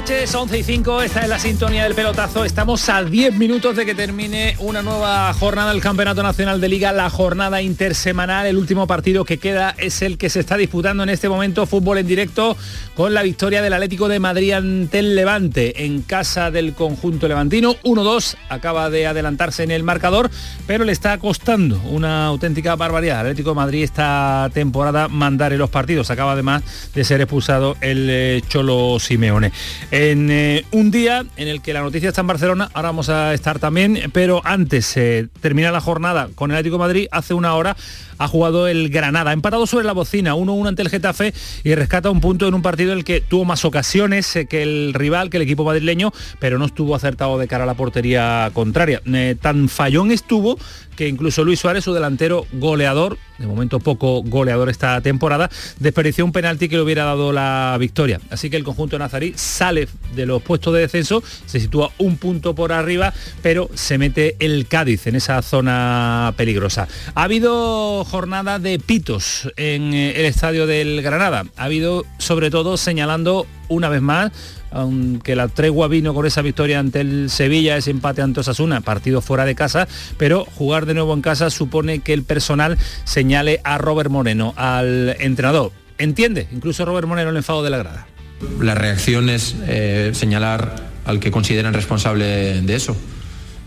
Noches, 11 y 5, esta es la sintonía del pelotazo. Estamos a 10 minutos de que termine una nueva jornada del Campeonato Nacional de Liga, la jornada intersemanal. El último partido que queda es el que se está disputando en este momento, fútbol en directo, con la victoria del Atlético de Madrid ante el Levante en casa del conjunto levantino. 1-2, acaba de adelantarse en el marcador, pero le está costando una auténtica barbaridad. Atlético de Madrid esta temporada mandar en los partidos. Acaba además de ser expulsado el eh, Cholo Simeone en eh, un día en el que la noticia está en Barcelona, ahora vamos a estar también, pero antes se termina la jornada con el Atlético Madrid, hace una hora ha jugado el Granada. Empatado sobre la bocina, 1-1 ante el Getafe y rescata un punto en un partido en el que tuvo más ocasiones eh, que el rival, que el equipo madrileño, pero no estuvo acertado de cara a la portería contraria. Eh, tan fallón estuvo que incluso Luis Suárez, su delantero goleador, de momento poco goleador esta temporada, desperdició un penalti que le hubiera dado la victoria. Así que el conjunto nazarí sale de los puestos de descenso, se sitúa un punto por arriba, pero se mete el Cádiz en esa zona peligrosa. Ha habido jornada de pitos en eh, el estadio del Granada. Ha habido sobre todo señalando una vez más aunque la tregua vino con esa victoria ante el Sevilla, ese empate ante Osasuna, partido fuera de casa, pero jugar de nuevo en casa supone que el personal señale a Robert Moreno, al entrenador. Entiende, incluso Robert Moreno el enfado de la grada. La reacción es eh, señalar al que consideran responsable de eso.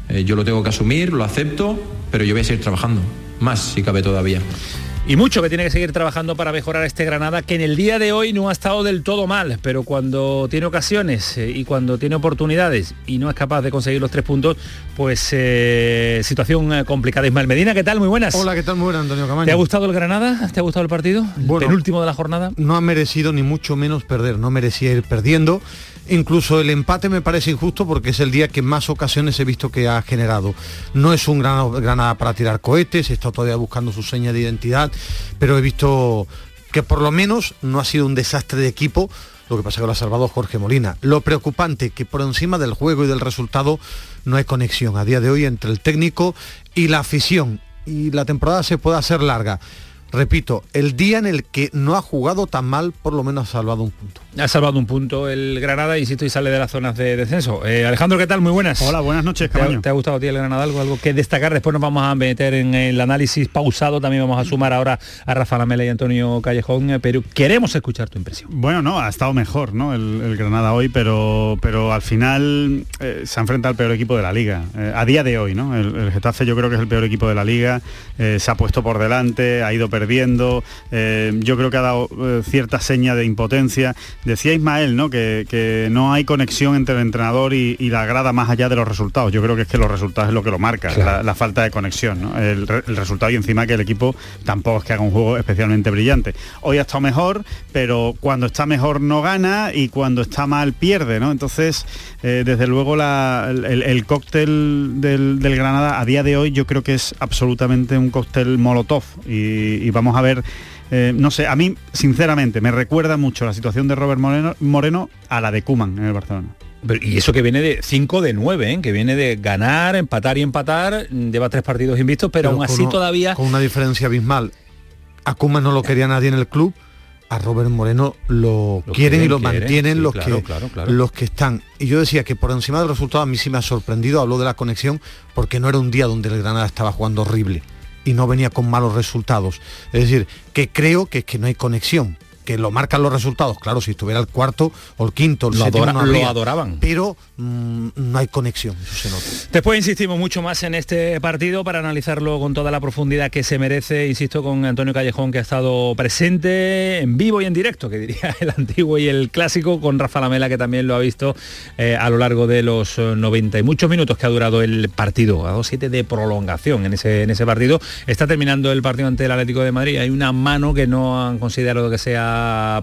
Eh, yo lo tengo que asumir, lo acepto, pero yo voy a seguir trabajando más si cabe todavía. Y mucho que tiene que seguir trabajando para mejorar este Granada, que en el día de hoy no ha estado del todo mal, pero cuando tiene ocasiones eh, y cuando tiene oportunidades y no es capaz de conseguir los tres puntos, pues eh, situación eh, complicada. Ismael Medina, ¿qué tal? Muy buenas. Hola, ¿qué tal? Muy buenas, Antonio Camaño. ¿Te ha gustado el Granada? ¿Te ha gustado el partido? Bueno, el último de la jornada. No ha merecido ni mucho menos perder, no merecía ir perdiendo. Incluso el empate me parece injusto porque es el día que más ocasiones he visto que ha generado. No es un Granada para tirar cohetes, está todavía buscando su seña de identidad, pero he visto que por lo menos no ha sido un desastre de equipo, lo que pasa que lo ha salvado Jorge Molina. Lo preocupante que por encima del juego y del resultado no hay conexión a día de hoy entre el técnico y la afición. Y la temporada se puede hacer larga repito, el día en el que no ha jugado tan mal, por lo menos ha salvado un punto. Ha salvado un punto el Granada, insisto, y sale de las zonas de descenso. Eh, Alejandro, ¿qué tal? Muy buenas. Hola, buenas noches, ¿Te ha, ¿Te ha, gustado a ti el Granada? ¿Algo, algo que destacar? Después nos vamos a meter en el análisis pausado. También vamos a sumar ahora a Rafa Lamela y Antonio Callejón, eh, pero queremos escuchar tu impresión. Bueno, no, ha estado mejor, ¿no? El, Granada hoy, pero, pero al final eh, se enfrenta al peor equipo de la liga. Eh, a día de hoy, ¿no? El, el, Getafe yo creo que es el peor equipo de la liga. Eh, se ha puesto por delante, ha ido perdiendo. Eh, yo creo que ha dado eh, cierta seña de impotencia. Decía Ismael, ¿no? Que, que no hay conexión entre el entrenador y, y, la grada más allá de los resultados. Yo creo que es que los resultados es lo que lo marca, claro. la, la, falta de conexión, ¿no? el, el, resultado y encima que el equipo tampoco es que haga un juego especialmente brillante. Hoy ha estado mejor, pero cuando está mejor no gana y cuando está mal pierde, ¿no? Entonces, eh, desde luego la, el, el, cóctel del, del, Granada a día de hoy yo creo que es absolutamente un cóctel molotov y, y vamos a ver eh, no sé, a mí, sinceramente, me recuerda mucho la situación de Robert Moreno, Moreno a la de Kuman en el Barcelona. Pero, y eso que viene de 5 de 9, ¿eh? que viene de ganar, empatar y empatar, lleva tres partidos invictos, pero, pero aún así uno, todavía... Con una diferencia abismal. A Kuman no lo quería nadie en el club, a Robert Moreno lo, lo quieren, quieren, y lo quieren, mantienen sí, los, claro, que, claro, claro. los que están. Y yo decía que por encima del resultado a mí sí me ha sorprendido, habló de la conexión, porque no era un día donde el Granada estaba jugando horrible y no venía con malos resultados. Es decir, que creo que es que no hay conexión. Que lo marcan los resultados. Claro, si estuviera el cuarto o el quinto, el lo, séptimo, adora, no habría, lo adoraban. Pero mmm, no hay conexión, eso se nota. Después insistimos mucho más en este partido para analizarlo con toda la profundidad que se merece, insisto, con Antonio Callejón que ha estado presente en vivo y en directo, que diría el antiguo y el clásico, con Rafa Lamela que también lo ha visto eh, a lo largo de los 90 y muchos minutos que ha durado el partido, a 2-7 de prolongación en ese, en ese partido. Está terminando el partido ante el Atlético de Madrid, hay una mano que no han considerado que sea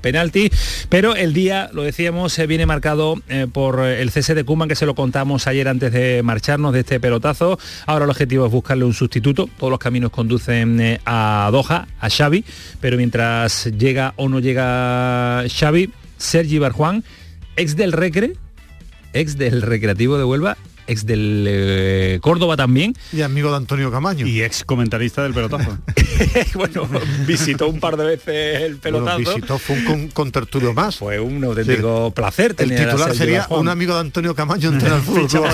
penalti, pero el día, lo decíamos, eh, viene marcado eh, por el cese de Kuman, que se lo contamos ayer antes de marcharnos de este pelotazo. Ahora el objetivo es buscarle un sustituto, todos los caminos conducen eh, a Doha, a Xavi, pero mientras llega o no llega Xavi, Sergi Barjuan, ex del Recre, ex del Recreativo de Huelva, ex del eh, Córdoba también. Y amigo de Antonio Camaño. Y ex comentarista del pelotazo. bueno, visitó un par de veces el pelotazo. Bueno, visitó, fue un con, con tertulio más. Fue un auténtico sí. placer El titular sería un amigo de Antonio Camaño el fútbol.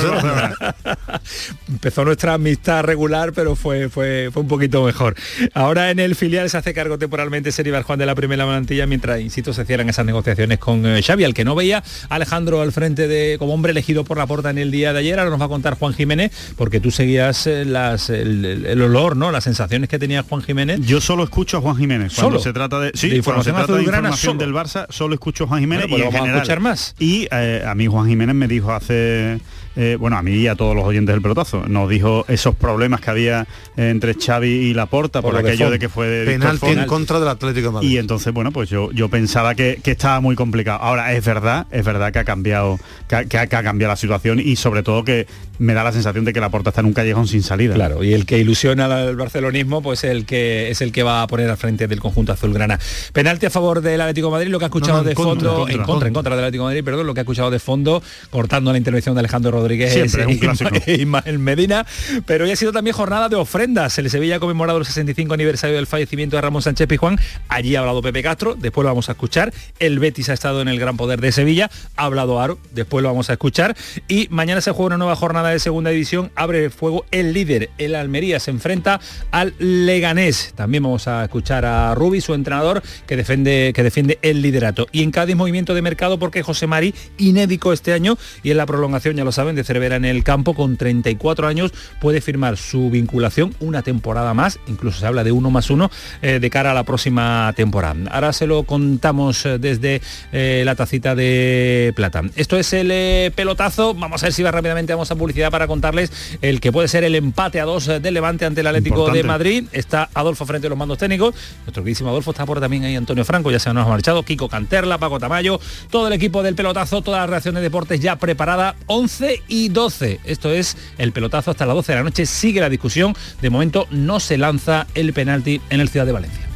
Empezó nuestra amistad regular, pero fue, fue, fue un poquito mejor. Ahora en el filial se hace cargo temporalmente Seribar Juan de la primera plantilla, mientras, insisto, se cierran esas negociaciones con eh, Xavi, al que no veía Alejandro al frente de como hombre elegido por la puerta en el día de ayer. Ahora nos va a contar Juan Jiménez, porque tú seguías eh, las, el, el, olor, ¿no? Las sensaciones que tenía Juan Jiménez. Yo solo escucho a Juan Jiménez. Cuando ¿Solo? se trata de, sí, de información, cuando se trata de información del Barça, solo escucho a Juan Jiménez bueno, pues y en vamos general. a escuchar más. Y eh, a mí Juan Jiménez me dijo hace eh, bueno, a mí y a todos los oyentes del pelotazo, nos dijo esos problemas que había entre Xavi y Laporta por, Por de aquello de que fue de Penalti en contra del Atlético de Madrid. Y entonces, bueno, pues yo, yo pensaba que, que estaba muy complicado. Ahora, es verdad, es verdad que ha cambiado, que, ha- que ha, cambiado la situación y sobre todo que me da la sensación de que la puerta está en un callejón sin salida. Claro, y el que ilusiona al barcelonismo, pues el que es el que va a poner al frente del conjunto azulgrana. Penalti a favor del Atlético de Madrid, lo que ha escuchado No, no, en de contra, fondo, en contra, en contra, en contra del Atlético de Madrid, perdón, lo que ha escuchado de fondo, cortando la intervención de Alejandro Rodríguez Siempre, es un clásico. Ismael Medina, pero hoy ha sido también jornada de ofrendas. El Sevilla ha conmemorado el 65 aniversario del fallecimiento de Ramón Sánchez Pizjuán. Allí ha hablado Pepe Castro, después lo vamos a escuchar. El Betis ha estado en el gran poder de Sevilla, ha hablado Aro, después lo vamos a escuchar. Y mañana se juega una nueva jornada de segunda división, abre el fuego el líder, el Almería se enfrenta al Leganés. También vamos a escuchar a Rubi, su entrenador, que defiende, que defiende el liderato. Y en Cádiz movimiento de mercado porque José Mari, inédito este año, y en la prolongación, ya lo saben, de Cervera en el campo, con 34 años, puede firmar su vinculación una temporada más, incluso se habla de uno más uno, eh, de cara a la próxima temporada. Ahora se lo contamos eh, desde eh, la tacita de plata. Esto es el eh, pelotazo, vamos a ver si va rápidamente, vamos a publicidad para contarles el que puede ser el empate a dos del Levante ante el Atlético Importante. de Madrid. Está Adolfo frente a los mandos técnicos, nuestro queridísimo Adolfo está por también ahí Antonio Franco, ya se nos ha marchado, Kiko Canterla, Paco Tamayo, todo el equipo del pelotazo, todas las reacciones de deportes ya preparada, 11 y 12. Esto es el pelotazo hasta las 12 de la noche, sigue la discusión, de momento no se lanza el penalti en el Ciudad de Valencia.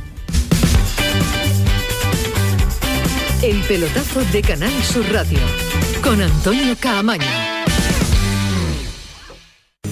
El pelotazo de Canal Sur Radio con Antonio Caamaño.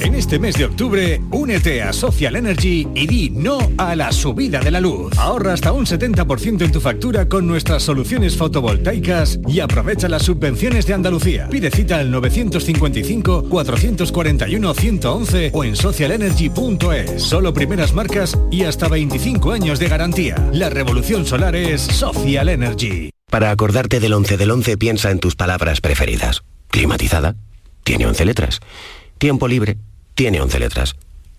En este mes de octubre, únete a Social Energy y di no a la subida de la luz. Ahorra hasta un 70% en tu factura con nuestras soluciones fotovoltaicas y aprovecha las subvenciones de Andalucía. Pide cita al 955-441-111 o en socialenergy.es. Solo primeras marcas y hasta 25 años de garantía. La revolución solar es Social Energy. Para acordarte del 11 del 11 piensa en tus palabras preferidas. Climatizada, tiene 11 letras. Tiempo libre, tiene 11 letras.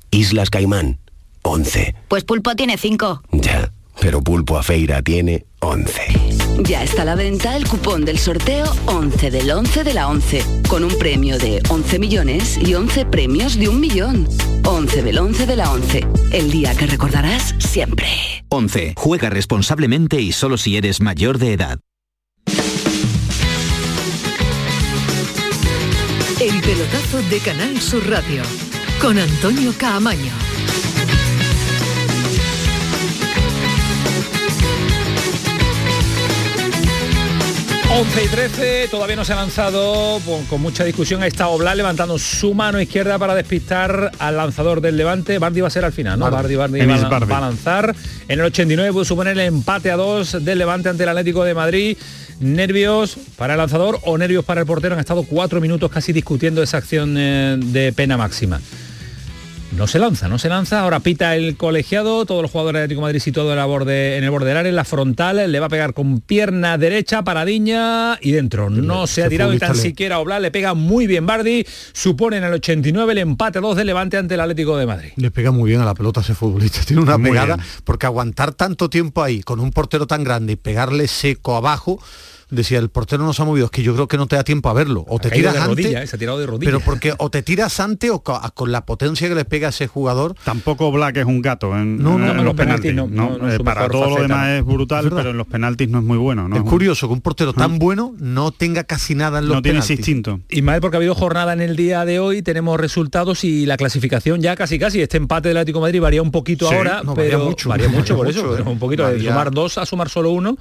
Islas Caimán, 11. Pues Pulpo tiene 5. Ya, pero Pulpo a Feira tiene 11. Ya está a la venta el cupón del sorteo 11 del 11 de la 11, con un premio de 11 millones y 11 premios de un millón. 11 del 11 de la 11, el día que recordarás siempre. 11. Juega responsablemente y solo si eres mayor de edad. El pelotazo de Canal Sur Radio con Antonio Caamaño. 11 y 13, todavía no se ha lanzado con, con mucha discusión. Ahí está Oblak levantando su mano izquierda para despistar al lanzador del Levante. Bardi va a ser al final, ¿no? Bardi, Bardi, va, a- Bardi. va a lanzar. En el 89 puede suponer el empate a dos del Levante ante el Atlético de Madrid. Nervios para el lanzador o nervios para el portero. Han estado cuatro minutos casi discutiendo esa acción eh, de pena máxima. No se lanza, no se lanza. Ahora pita el colegiado, todos los jugadores de Atlético de Madrid y todo en, la borde, en el borde del área, en la frontal, le va a pegar con pierna derecha, paradiña y dentro. No se ha tirado y tan siquiera Oblak, le pega muy bien Bardi, supone en el 89 el empate 2 de Levante ante el Atlético de Madrid. Le pega muy bien a la pelota ese futbolista, tiene una pegada, porque aguantar tanto tiempo ahí con un portero tan grande y pegarle seco abajo, decía el portero no se ha movido, es que yo creo que no te da tiempo a verlo. O te tiras antes, rodilla, eh, se ha tirado de rodilla. pero porque o te tiras antes o co- con la potencia que le pega a ese jugador. Tampoco Black es un gato en, No, no, en en los los penaltis. penaltis no, ¿no? no, no es Eh, para todo lo demás es brutal, Es pero en los penaltis no es muy bueno. ¿no? Es curioso que un portero tan bueno no tenga casi nada en los No tiene ese penaltis. instinto. Ismael, porque ha habido jornada en el día de hoy, tenemos resultados y la clasificación ya casi casi. Este empate del Atlético de Madrid varía un poquito Sí, ahora, no, varía pero mucho, varía mucho por mucho, eso, eh. pero un poquito de sumar dos a sumar solo uno.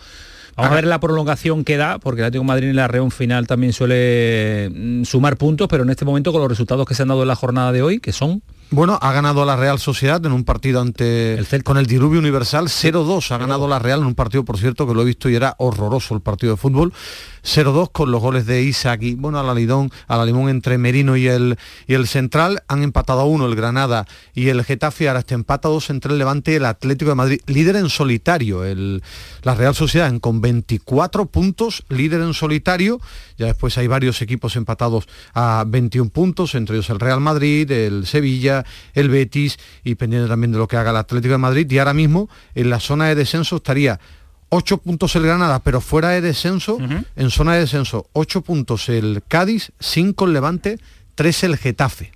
Vamos a ver la prolongación que da, porque el Atlético de Madrid en la reunión final también suele mm, sumar puntos, pero en este momento con los resultados que se han dado en la jornada de hoy, que son Bueno, ha ganado la Real Sociedad en un partido ante El Celta. con el Diluvio Universal 0-2. Ha ganado la Real en un partido, por cierto, que lo he visto y era horroroso el partido de fútbol. 0-2 con los goles de Isaac y bueno, a la Lidón, a la Limón entre Merino y el y el Central. Han empatado a uno el Granada y el Getafe. Ahora este empata dos entre el Levante y el Atlético de Madrid. Líder en solitario. El, la Real Sociedad con 24 puntos, líder en solitario. Ya después hay varios equipos empatados a 21 puntos, entre ellos el Real Madrid, el Sevilla, el Betis y pendiente también de lo que haga el Atlético de Madrid. Y ahora mismo en la zona de descenso estaría 8 puntos el Granada, pero fuera de descenso, en zona de descenso, 8 puntos el Cádiz, 5 el Levante, 3 el Getafe.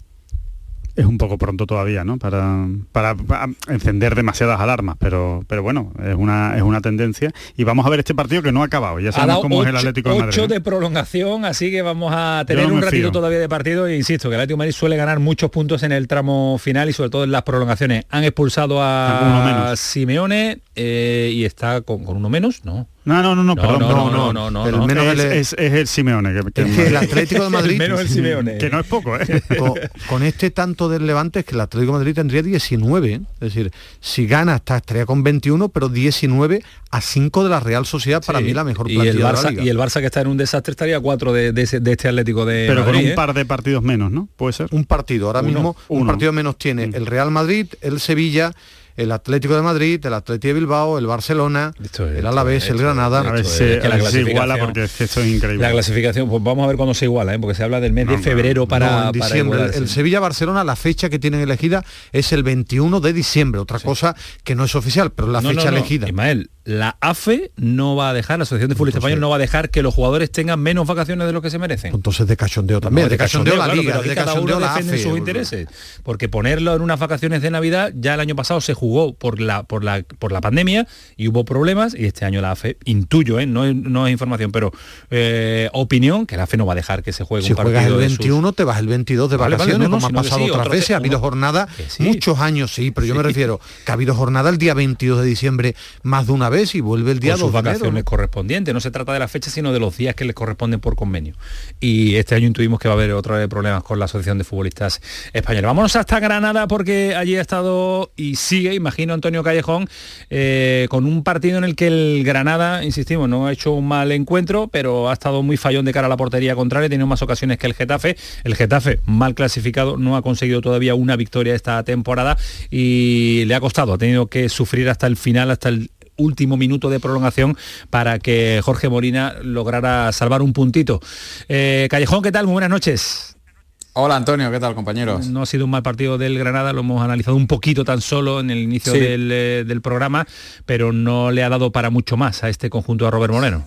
Es un poco pronto todavía, ¿no? Para, para, para encender demasiadas alarmas, pero, pero bueno, es una, es una tendencia. Y vamos a ver este partido que no ha acabado. Ya sabemos cómo es el ocho- Atlético de Madrid. ocho ¿no? de prolongación, así que vamos a tener no un ratito fío. todavía de partido e insisto que el Atlético de Madrid suele ganar muchos puntos en el tramo final y sobre todo en las prolongaciones. Han expulsado a menos. Simeone eh, y está con, con uno menos, ¿no? No, no, no, no, No, perdón. no, perdón, no, no, no, El no. menos es, el- es- es el Simeone. Que, que- Es que el Atlético de Madrid, menos el Simeone. que no es poco, ¿eh? con, con este tanto del Levante es que el Atlético de Madrid tendría 19. ¿eh? Es decir, si gana está, estaría con 21, pero 19 a 5 de la Real Sociedad, para Sí. mí la mejor y plantilla el, de la Barça, liga. y el Barça que está en un desastre estaría a cuatro de, de ese- de este Atlético de Pero con un ¿eh? par de partidos menos, ¿no? Puede ser. un partido. Ahora Uno, mismo un partido menos tiene Mm. el Real Madrid, el Sevilla, el Atlético de Madrid, el Atlético de Bilbao, el Barcelona, Esto es- el esto Alavés, es- el esto Granada. A ver si, es que a la ver si iguala clasificación- porque es que esto es increíble. La clasificación, pues vamos a ver cuándo se iguala, ¿eh? porque se habla del mes No, de no, febrero para, No, en para diciembre. El- Sevilla-Barcelona, la fecha que tienen elegida es el 21 de diciembre. Otra cosa que no es oficial, pero es la No, fecha no, no. elegida. Ismael, la AFE no va a dejar, la Asociación de Futbolistas Entonces- Españoles no va a dejar que los jugadores tengan menos vacaciones de lo que se merecen. Entonces de cachondeo también, No, de cachondeo, la claro, liga, pero de cada cachondeo uno la defiende AFE. sus intereses. Porque ponerlo en unas vacaciones de Navidad, ya el año pasado se jugó por la, por la, por la pandemia y hubo problemas y este año la AFE, intuyo, ¿eh? no, no es información, pero eh, opinión, que la AFE no va a dejar que se juegue Si un partido juegas el de sus- 21, te vas el 22 de Vale, vale, vacaciones, no, no, como ha pasado sí, otras veces. Ha habido jornadas, sí. muchos años, sí, pero yo me refiero que ha habido jornada el día 22 de diciembre más de una vez y vuelve el día con 2 sus de enero, vacaciones ¿no? correspondientes. No se trata de la fecha, sino de los días que les corresponden por convenio. Y este año intuimos que va a haber otra vez problemas con la Asociación de Futbolistas Españoles. Vámonos hasta Granada porque allí ha estado y sigue, imagino, Antonio Callejón, eh, con un partido en el que el Granada, insistimos, no ha hecho un mal encuentro, pero ha estado muy fallón de cara a la portería contraria, ha tenido más ocasiones que el Getafe. El Getafe, mal clasificado, no ha conseguido todavía una victoria esta temporada y le ha costado, ha tenido que sufrir hasta el final, hasta el último minuto de prolongación para que Jorge Molina lograra salvar un puntito. Eh, Callejón, ¿qué tal? Muy buenas noches. Hola Antonio, ¿qué tal compañeros? No ha sido un mal partido del Granada, lo hemos analizado un poquito tan solo en el inicio Sí. del, eh, del programa, pero no le ha dado para mucho más a este conjunto de Robert Moreno.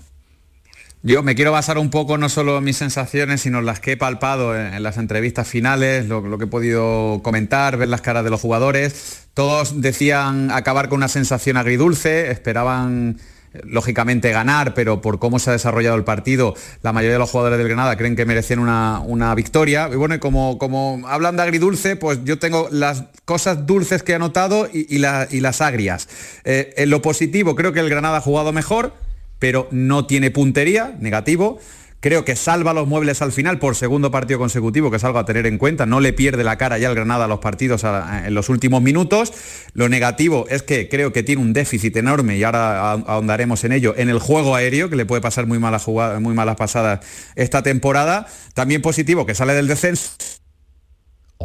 Yo me quiero basar un poco no solo en mis sensaciones, sino en las que he palpado en, en las entrevistas finales, lo, lo que he podido comentar, ver las caras de los jugadores. Todos decían acabar con una sensación agridulce, esperaban lógicamente ganar, pero por cómo se ha desarrollado el partido, la mayoría de los jugadores del Granada creen que merecían una, una victoria. Y bueno, como, como hablan de agridulce, pues yo tengo las cosas dulces que he anotado y, y las agrias. Eh, en lo positivo, creo que el Granada ha jugado mejor, pero no tiene puntería, negativo. Creo que salva los muebles al final por segundo partido consecutivo, que es algo a tener en cuenta. No le pierde la cara ya el Granada a los partidos en los últimos minutos. Lo negativo es que creo que tiene un déficit enorme, y ahora ahondaremos en ello, en el juego aéreo, que le puede pasar muy malas, jugadas, muy malas pasadas esta temporada. También positivo que sale del descenso.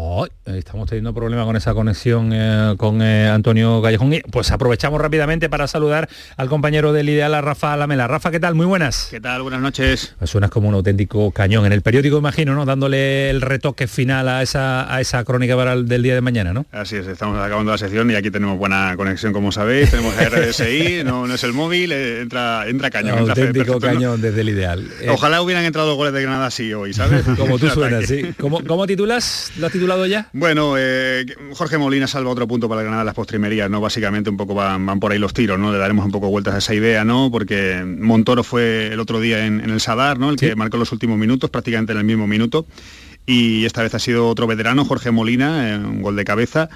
Oh, estamos teniendo problemas con esa conexión eh, con eh, Antonio Callejón. Y pues aprovechamos rápidamente para saludar al compañero del Ideal, a Rafa Lamela. Rafa, ¿qué tal? Muy buenas. ¿Qué tal? Buenas noches. Pues suenas como un auténtico cañón. En el periódico, imagino, ¿no? Dándole el retoque final a esa, a esa crónica para el, del día de mañana, ¿no? Así es, estamos acabando la sección y aquí tenemos buena conexión, como sabéis. Tenemos RSI, no, no es el móvil, eh, entra, entra cañón. Auténtico cañón desde el Ideal. Ojalá hubieran entrado goles de Granada así hoy, ¿sabes? como tú suenas, sí. ¿Cómo, ¿Cómo, titulas? ¿Lo has titulado ya? Bueno, eh, Jorge Molina salva otro punto para el Granada las postrimerías, ¿no? Básicamente un poco van, van, por ahí los tiros, ¿no? Le daremos un poco vueltas a esa idea, ¿no? Porque Montoro fue el otro día en, en el Sadar, ¿no? El que marcó los últimos minutos, prácticamente en el mismo minuto. Y esta vez ha sido otro veterano, Jorge Molina, un gol de cabeza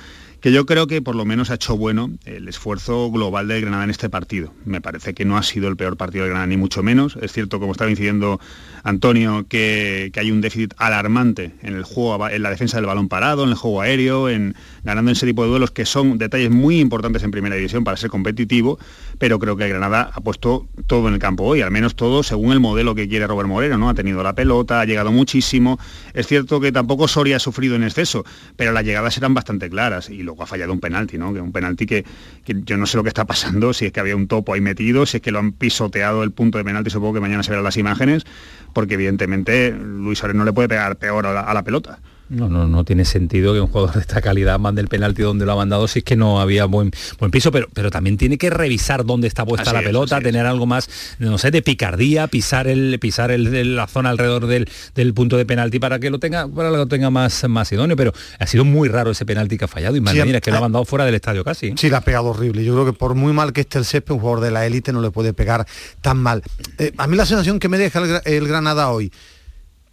que yo creo que por lo menos ha hecho bueno el esfuerzo global del Granada en este partido. Me parece que no ha sido el peor partido del Granada, ni mucho menos. Es cierto, como estaba incidiendo Antonio, que, hay un déficit alarmante en el juego, en la defensa del balón parado, en el juego aéreo, en ganando ese tipo de duelos que son detalles muy importantes en primera división para ser competitivo, pero creo que el Granada ha puesto todo en el campo hoy, al menos todo según el modelo que quiere Robert Moreno, ¿no? Ha tenido la pelota, ha llegado muchísimo. Es cierto que tampoco Soria ha sufrido en exceso, pero las llegadas eran bastante claras y ha fallado un penalti, ¿no? Que un penalti que, que yo no sé lo que está pasando, si es que había un topo ahí metido, si es que lo han pisoteado el punto de penalti, supongo que mañana se verán las imágenes, porque evidentemente Luis Suárez no le puede pegar peor a la pelota. No, no, no tiene sentido que un jugador de esta calidad mande el penalti donde lo ha mandado si es que no había buen, buen piso, pero, pero también tiene que revisar dónde está puesta así la pelota, es, tener algo más, no sé, de picardía, pisar el, pisar el, la zona alrededor del, del, punto de penalti para que lo tenga, para que lo tenga más, más idóneo, pero ha sido muy raro ese penalti que ha fallado y más sí, mira, es que lo ha mandado fuera del estadio casi. Sí, la ha pegado horrible. Yo creo que por muy mal que esté el césped, un jugador de la élite no le puede pegar tan mal. Eh, a mí la sensación que me deja el, el Granada hoy,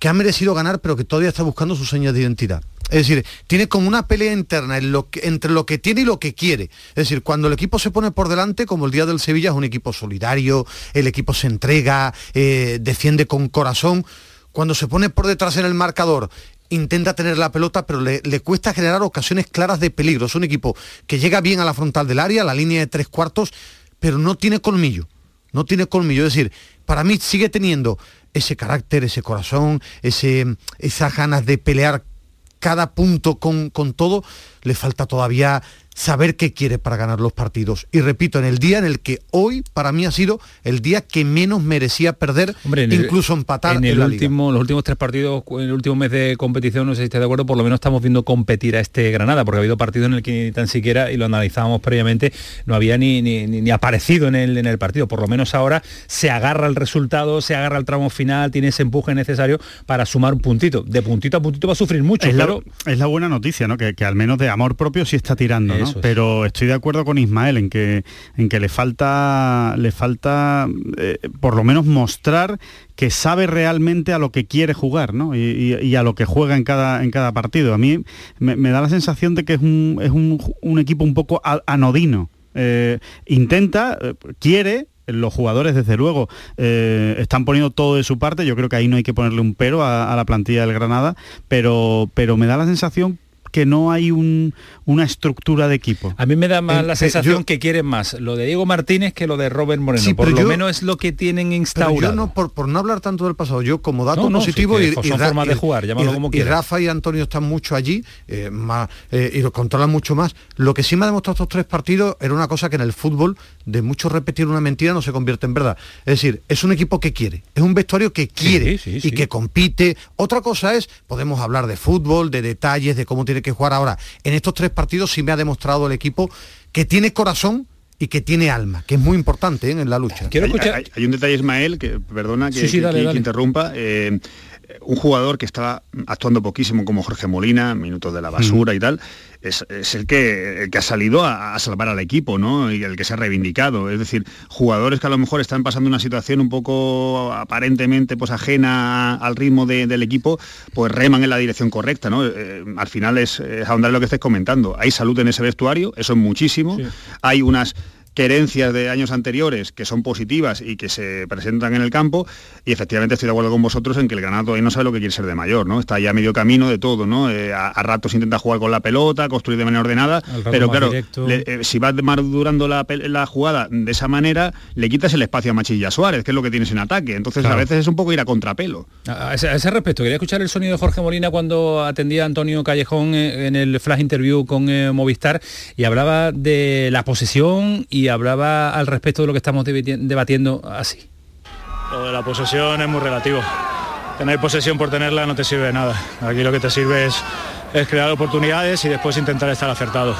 que ha merecido ganar, pero que todavía está buscando sus señas de identidad. Es decir, tiene como una pelea interna entre lo que tiene y lo que quiere. Es decir, cuando el equipo se pone por delante, como el día del Sevilla, es un equipo solidario, el equipo se entrega, eh, defiende con corazón. Cuando se pone por detrás en el marcador, intenta tener la pelota, pero le, le, cuesta generar ocasiones claras de peligro. Es un equipo que llega bien a la frontal del área, a la línea de tres cuartos, pero no tiene colmillo. No tiene colmillo. Es decir, para mí sigue teniendo ese carácter, ese corazón, ese, esas ganas de pelear cada punto con, con todo, le falta todavía saber qué quiere para ganar los partidos. Y repito, en el día en el que hoy para mí ha sido el día que menos merecía perder, Hombre, en incluso el, empatar en, el en la último, liga. los últimos tres partidos, en el último mes de competición, no sé si está de acuerdo, por lo menos estamos viendo competir a este Granada, porque ha habido partidos en el que ni tan siquiera, y lo analizábamos previamente, no había ni, ni, ni, ni aparecido en el, en el partido. Por lo menos ahora se agarra el resultado, se agarra el tramo final, tiene ese empuje necesario para sumar un puntito. De puntito a puntito va a sufrir mucho, es. La, es la buena noticia, ¿no? Que, que, al menos de amor propio sí está tirando, ¿no? Pero estoy de acuerdo con Ismael en que, en que le falta, le falta eh, por lo menos mostrar que sabe realmente a lo que quiere jugar ¿no? y, y, y, a lo que juega en cada, en cada partido. A mí me, me da la sensación de que es un, es un, un equipo un poco anodino. Eh, intenta, eh, quiere, los jugadores desde luego eh, están poniendo todo de su parte yo creo que ahí no hay que ponerle un pero a, a la plantilla del Granada pero pero me da la sensación que no hay un, una estructura de equipo. A mí me da más eh, la sensación yo, que quieren más lo de Diego Martínez que lo de Robert Moreno. Sí, por lo yo, menos es lo que tienen instaurado. Yo no, por, por, no hablar tanto del pasado, yo como dato no, no, positivo sí, y, y, formas de jugar, y, como y. Rafa y Antonio están mucho allí eh, más, eh, y lo controlan mucho más. Lo que sí me ha demostrado estos tres partidos era una cosa que en el fútbol, de mucho repetir una mentira, no se convierte en verdad. Es decir, es un equipo que quiere, es un vestuario que quiere sí, y que compite. Otra cosa es, podemos hablar de fútbol, de detalles, de cómo tiene que jugar ahora en estos tres partidos sí me ha demostrado el equipo que tiene corazón y que tiene alma, que es muy importante ¿eh? en la lucha. Quiero escuchar... hay, hay, hay, un detalle, Ismael, que perdona que, sí, sí, que, dale, que, dale. que interrumpa. Eh, un jugador que estaba actuando poquísimo como Jorge Molina, minutos de la basura mm. y tal, es, es, el, que, el que ha salido a, a, salvar al equipo, ¿no? Y el que se ha reivindicado. Es decir, jugadores que a lo mejor están pasando una situación un poco aparentemente pues ajena al ritmo de, del equipo, pues reman en la dirección correcta, ¿no? Eh, al final es, es ahondar lo que estés comentando. Hay salud en ese vestuario, eso es muchísimo. Sí. Hay unas querencias de años anteriores que son positivas y que se presentan en el campo y efectivamente estoy de acuerdo con vosotros en que el Granada todavía no sabe lo que quiere ser de mayor, ¿no? Está ya medio camino de todo, ¿no? Eh, a, ratos intenta jugar con la pelota, construir de manera ordenada, pero claro, eh, si vas madurando la, la, jugada de esa manera, le quitas el espacio a Machilla Suárez, que es lo que tienes en ataque. Entonces a veces es un poco ir a contrapelo. A ese, a ese, respecto, quería escuchar el sonido de Jorge Molina cuando atendía a Antonio Callejón eh, en el flash interview con Movistar y hablaba de la posesión y hablaba al respecto de lo que estamos debatiendo así. Lo de la posesión es muy relativo. Tener posesión por tenerla no te sirve de nada. Aquí lo que te sirve es, es crear oportunidades y después intentar estar acertado.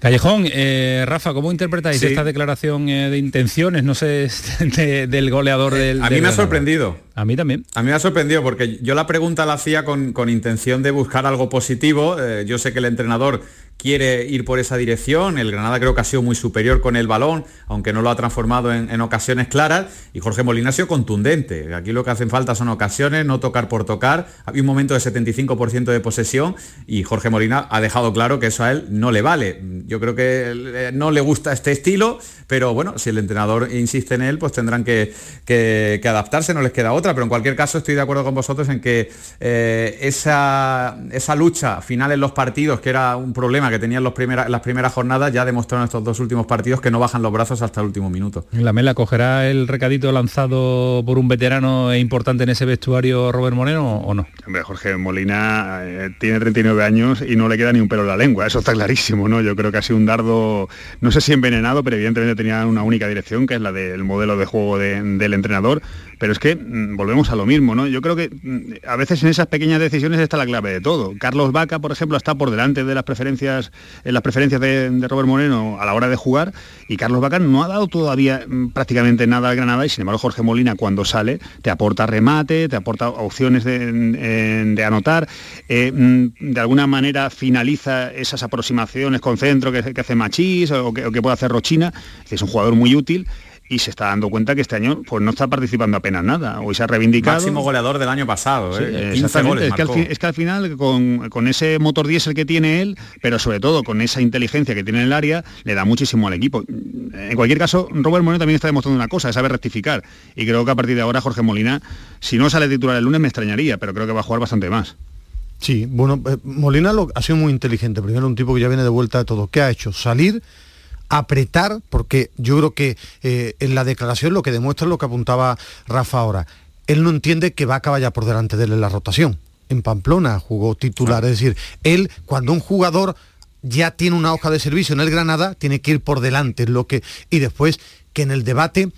Callejón, eh, Rafa, ¿cómo interpretáis esta declaración eh, de intenciones, no sé, del goleador del... A mí me ha sorprendido. A mí también. A mí me ha sorprendido porque yo la pregunta la hacía con, intención de buscar algo positivo. Eh, yo sé que el entrenador quiere ir por esa dirección. El Granada creo que ha sido muy superior con el balón, aunque no lo ha transformado en, ocasiones claras. Y Jorge Molina ha sido contundente. Aquí lo que hacen falta son ocasiones, no tocar por tocar. Había un momento de 75% de posesión y Jorge Molina ha dejado claro que eso a él no le vale. Yo creo que no le gusta este estilo, pero bueno, si el entrenador insiste en él, pues tendrán que, adaptarse, no les queda otra. Pero en cualquier caso estoy de acuerdo con vosotros en que eh, esa lucha final en los partidos, que era un problema que tenían los las primeras jornadas ya demostraron estos dos últimos partidos que no bajan los brazos hasta el último minuto. La Mela cogerá el recadito lanzado por un veterano e importante en ese vestuario Robert Moreno o no? Hombre, Jorge Molina eh, tiene 39 años y no le queda ni un pelo en la lengua, eso está clarísimo, ¿no? Yo creo que ha sido un dardo, no sé si envenenado, pero evidentemente tenía una única dirección, que es la del modelo de juego del entrenador, pero es que mm, volvemos a lo mismo, ¿no? Yo creo que mm, a veces en esas pequeñas decisiones está la clave de todo. Carlos Vaca, por ejemplo, está por delante de las preferencias, en las preferencias de, Robert Moreno a la hora de jugar, y Carlos Vaca no ha dado todavía mm, prácticamente nada al Granada, y sin embargo Jorge Molina cuando sale te aporta remate, te aporta opciones de, anotar, eh, de alguna manera finaliza esas aproximaciones con centro que, hace Machís o que, o que puede hacer Rochina, es un jugador muy útil y se está dando cuenta que este año pues no está participando apenas nada. Hoy se ha reivindicado. Máximo goleador del año pasado, ¿eh? es, que al, final, con, ese motor diésel que tiene él, pero sobre todo con esa inteligencia que tiene en el área, le da muchísimo al equipo. En cualquier caso, Robert Moreno también está demostrando una cosa, es saber rectificar. Y creo que a partir de ahora Jorge Molina, si no sale titular el lunes me extrañaría, pero creo que va a jugar bastante más. Sí, bueno, eh, Molina lo, ha sido muy inteligente. Primero un tipo que ya viene de vuelta de todo. ¿Qué ha hecho? Salir apretar, porque yo creo que eh, en la declaración lo que demuestra es lo que apuntaba Rafa ahora. Él no entiende que Vaca vaya por delante de él en la rotación. En Pamplona jugó titular, es decir, él cuando un jugador ya tiene una hoja de servicio en el Granada, tiene que ir por delante, lo que y después que en el debate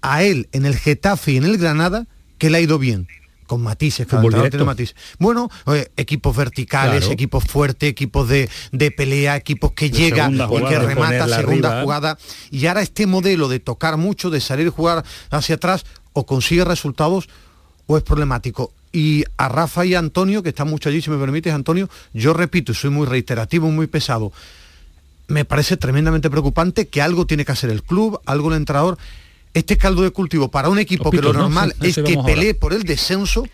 a él en el Getafe y en el Granada que le ha ido bien con matices, Bueno, eh, equipos verticales, equipos fuertes, equipos de, pelea, equipos que llegan y que remata segunda jugada. Y ahora este modelo de tocar mucho, de salir y jugar hacia atrás, o consigue resultados o es problemático. Y a Rafa y a Antonio, que están mucho allí, si me permites, Antonio, yo repito, soy muy reiterativo, muy pesado. Me parece tremendamente preocupante que algo tiene que hacer el club, algo el entrenador este caldo de cultivo para un equipo que lo normal es que pelee por el descenso,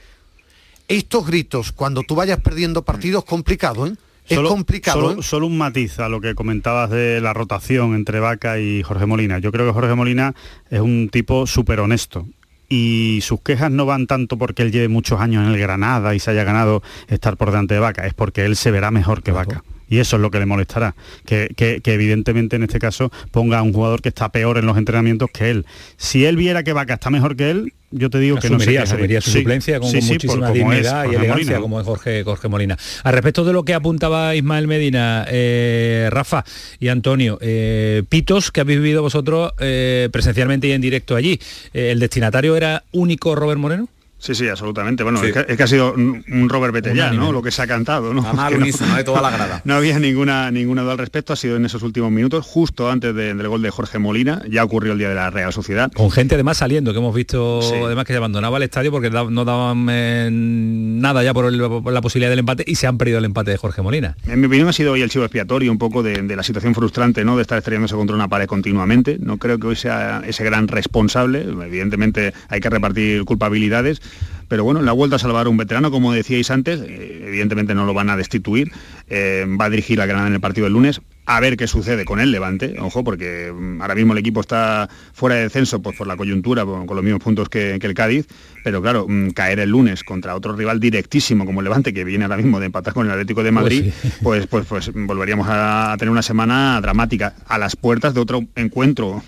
estos gritos cuando tú vayas perdiendo partidos, complicado, ¿eh? Es complicado. ¿eh? Solo, un matiz a lo que comentabas de la rotación entre Vaca y Jorge Molina. Yo creo que Jorge Molina es un tipo súper honesto y sus quejas no van tanto porque él lleve muchos años en el Granada y se haya ganado estar por delante de Vaca, es porque él se verá mejor que Vaca y eso es lo que le molestará, que, evidentemente en este caso ponga a un jugador que está peor en los entrenamientos que él. Si él viera que Vaca está mejor que él, yo te digo que no sería asumiría su suplencia con, muchísima dignidad y elegancia como es Jorge, Jorge Molina. Al respecto de lo que apuntaba Ismael Medina, eh, Rafa y Antonio, eh, pitos que habéis vivido vosotros eh, presencialmente y en directo allí, ¿el destinatario era único Robert Moreno? Sí, sí, absolutamente. Bueno, es, que, ha sido un, Robert Betellán, ¿no? Lo que se ha cantado, ¿no? no, de toda la grada. No había ninguna, ninguna duda al respecto, ha sido en esos últimos minutos, justo antes del gol de Jorge Molina, ya ocurrió el día de la Real Sociedad. Con gente además saliendo, que hemos visto además que se abandonaba el estadio porque no daban eh, nada ya por, la posibilidad del empate y se han perdido el empate de Jorge Molina. En mi opinión ha sido hoy el chivo expiatorio un poco de, la situación frustrante, ¿no? De estar estrellándose contra una pared continuamente. No creo que hoy sea ese gran responsable. Evidentemente hay que repartir culpabilidades pero bueno, la vuelta a salvar un veterano, como decíais antes, eh, evidentemente no lo van a destituir, eh, va a dirigir a Granada en el partido del lunes. A ver qué sucede con el Levante, ojo, porque mm, ahora mismo el equipo está fuera de descenso pues, por la coyuntura, con, los mismos puntos que, el Cádiz, pero claro, mm, caer el lunes contra otro rival directísimo como el Levante, que viene ahora mismo de empatar con el Atlético de Madrid, pues, pues, pues, volveríamos a, tener una semana dramática, a las puertas de otro encuentro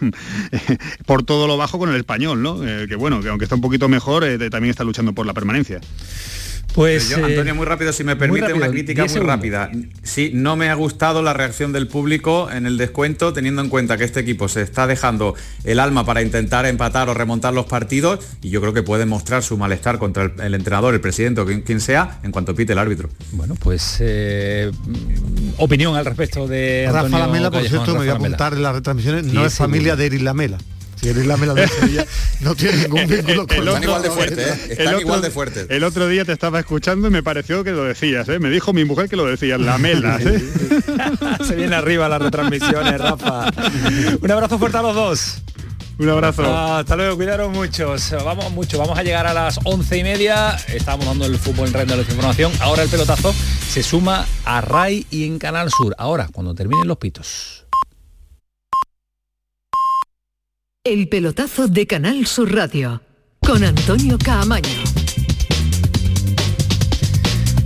por todo lo bajo con el español, ¿no? Eh, que bueno, que aunque está un poquito mejor, eh, también está luchando por la permanencia. Pues Antonio, muy rápido, si me permite una crítica muy rápida. Sí, no me ha gustado la reacción del público en el descuento, teniendo en cuenta que este equipo se está dejando el alma para intentar empatar o remontar los partidos y yo creo que puede mostrar su malestar contra el, entrenador, el presidente o quien, sea, en cuanto pite el árbitro. Bueno, pues eh, opinión al respecto de Rafa Lamela, por cierto, me voy a apuntar en las retransmisiones, no es familia de Eris Lamela. Si eres la mela de Sevilla, no tiene ningún vínculo con Están igual de fuertes, ¿eh? Están igual de fuertes. El otro día te estaba escuchando y me pareció que lo decías, ¿eh? Me dijo mi mujer que lo decías, la mela. ¿eh? Se viene arriba las retransmisiones, Rafa. Un abrazo fuerte a los dos. Un abrazo. hasta luego, cuidaros muchos. Vamos mucho, vamos a llegar a las once y media. Estamos dando el fútbol en red de la información. Ahora el pelotazo se suma a RAI y en Canal Sur. Ahora, cuando terminen los pitos. El pelotazo de Canal Sur Radio con Antonio Caamaño.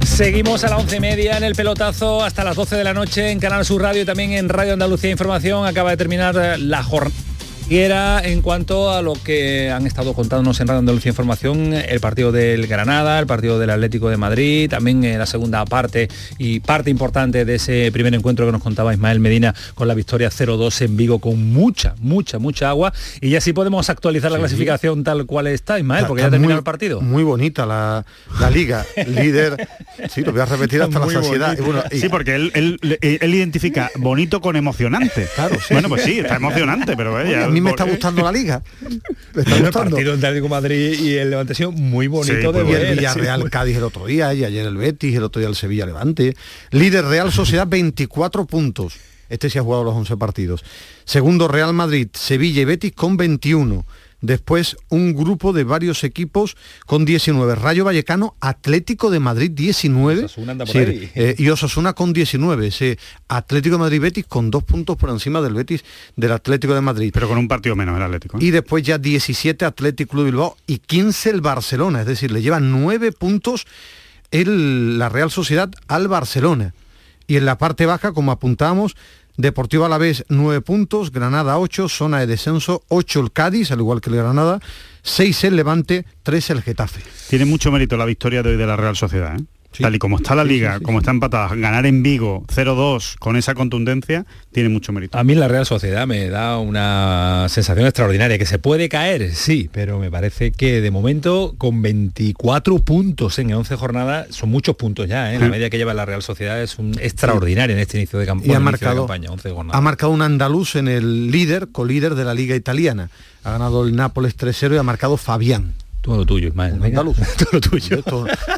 Seguimos a las once y media en el pelotazo hasta las 12 de la noche en Canal Sur Radio y también en Radio Andalucía Información. Acaba de terminar la jornada y era en cuanto a lo que han estado contándonos en Radio Andalucía Información, el partido del Granada, el partido del Atlético de Madrid, también en la segunda parte y parte importante de ese primer encuentro que nos contaba Ismael Medina con la victoria 0-2 en Vigo con mucha, mucha, mucha agua. Y ya sí podemos actualizar la clasificación tal cual está, Ismael, porque ya terminó el partido. Muy bonita la, liga, líder, sí, lo voy a repetir hasta la saciedad. Sí, porque él, identifica bonito con emocionante. Claro, Bueno, pues sí, está emocionante, pero ella mí me está gustando la liga. El partido entre Atlético Madrid y el Levante ha sido muy bonito de ver. El Villarreal Cádiz el otro día y ayer el Betis, el otro día el Sevilla Levante. Líder Real Sociedad 24 puntos. Este sí ha jugado los 11 partidos. Segundo Real Madrid, Sevilla y Betis con 21. Después un grupo de varios equipos con 19. Rayo Vallecano, Atlético de Madrid 19. Eh, y Osasuna con 19. Ese Atlético de Madrid Betis con dos puntos por encima del Betis del Atlético de Madrid. Pero con un partido menos el Atlético. ¿eh? Y después ya 17 Atlético de Bilbao y 15 el Barcelona. Es decir, le llevan 9 puntos el, la Real Sociedad al Barcelona. Y en la parte baja, como apuntamos, Deportivo Alavés 9 puntos, Granada 8, zona de descenso 8 el Cádiz, al igual que el Granada, 6 el Levante, 3 el Getafe. Tiene mucho mérito la victoria de hoy de la Real Sociedad. ¿eh? Tal y como está la liga, como está empatada, ganar en Vigo 0-2 con esa contundencia tiene mucho mérito. A mí la Real Sociedad me da una sensación extraordinaria, que se puede caer, sí, pero me parece que de momento con 24 puntos en 11 jornadas, son muchos puntos ya, ¿eh? la media que lleva la Real Sociedad es un extraordinario en este inicio de, campaña. Y ha marcado, ha marcado un andaluz en el líder, colíder de la liga italiana. Ha ganado el Nápoles 3-0 y ha marcado Fabián. Todo lo tuyo, Ismael. Andaluz. todo lo tuyo.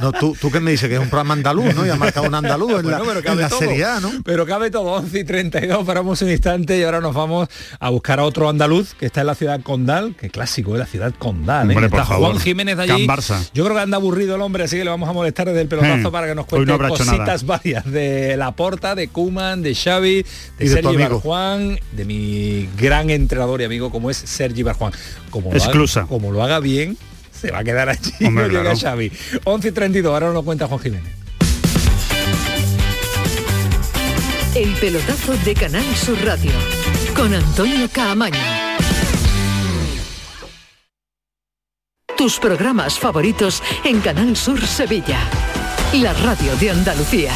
no, tú, tú que me dices que es un programa andaluz, ¿no? Y ha marcado un andaluz en la, en Serie A, ¿no? Pero cabe todo, 11 y 32, paramos un instante y ahora nos vamos a buscar a otro andaluz que está en la ciudad condal, que clásico es la ciudad condal, ¿eh? está Juan Jiménez allí. Yo creo que anda aburrido el hombre, así que le vamos a molestar desde el pelotazo para que nos cuente cositas varias de la porta, de Kuman, de Xavi, de Sergi Barjuan, de mi gran entrenador y amigo como es Sergi Barjuan. Como Exclusa. como lo haga bien, se va a quedar allí. Hombre, llega Xavi. 11 y 32, ahora nos cuenta Juan Jiménez. El pelotazo de Canal Sur Radio con Antonio Caamaño. Tus programas favoritos en Canal Sur Sevilla. La radio de Andalucía.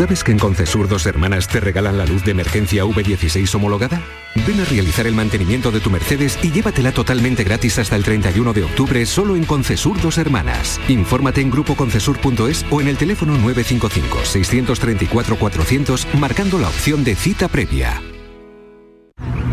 ¿Sabes que en Concesur dos hermanas te regalan la luz de emergencia V16 homologada? Ven a realizar el mantenimiento de tu Mercedes y llévatela totalmente gratis hasta el 31 de octubre solo en Concesur dos hermanas. Infórmate en grupoconcesur.es o en el teléfono 955 634 400 marcando la opción de cita previa.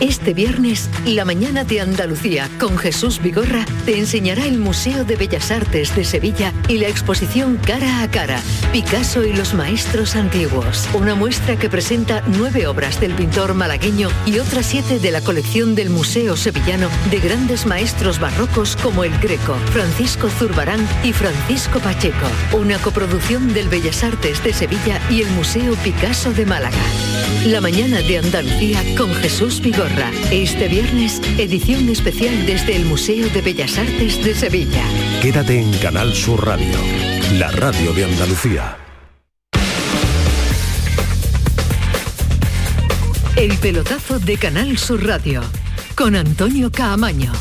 Este viernes, la mañana de Andalucía con Jesús Vigorra te enseñará el Museo de Bellas Artes de Sevilla y la exposición Cara a Cara, Picasso y los Maestros Antiguos. Una muestra que presenta nueve obras del pintor malagueño y otras siete de la colección del Museo Sevillano de grandes maestros barrocos como el Greco, Francisco Zurbarán y Francisco Pacheco. Una coproducción del Bellas Artes de Sevilla y el Museo Picasso de Málaga. La mañana de Andalucía con Jesús Vigorra. Este viernes, edición especial desde el Museo de Bellas Artes de Sevilla. Quédate en Canal Sur Radio, la radio de Andalucía. El pelotazo de Canal Sur Radio con Antonio Caamaño.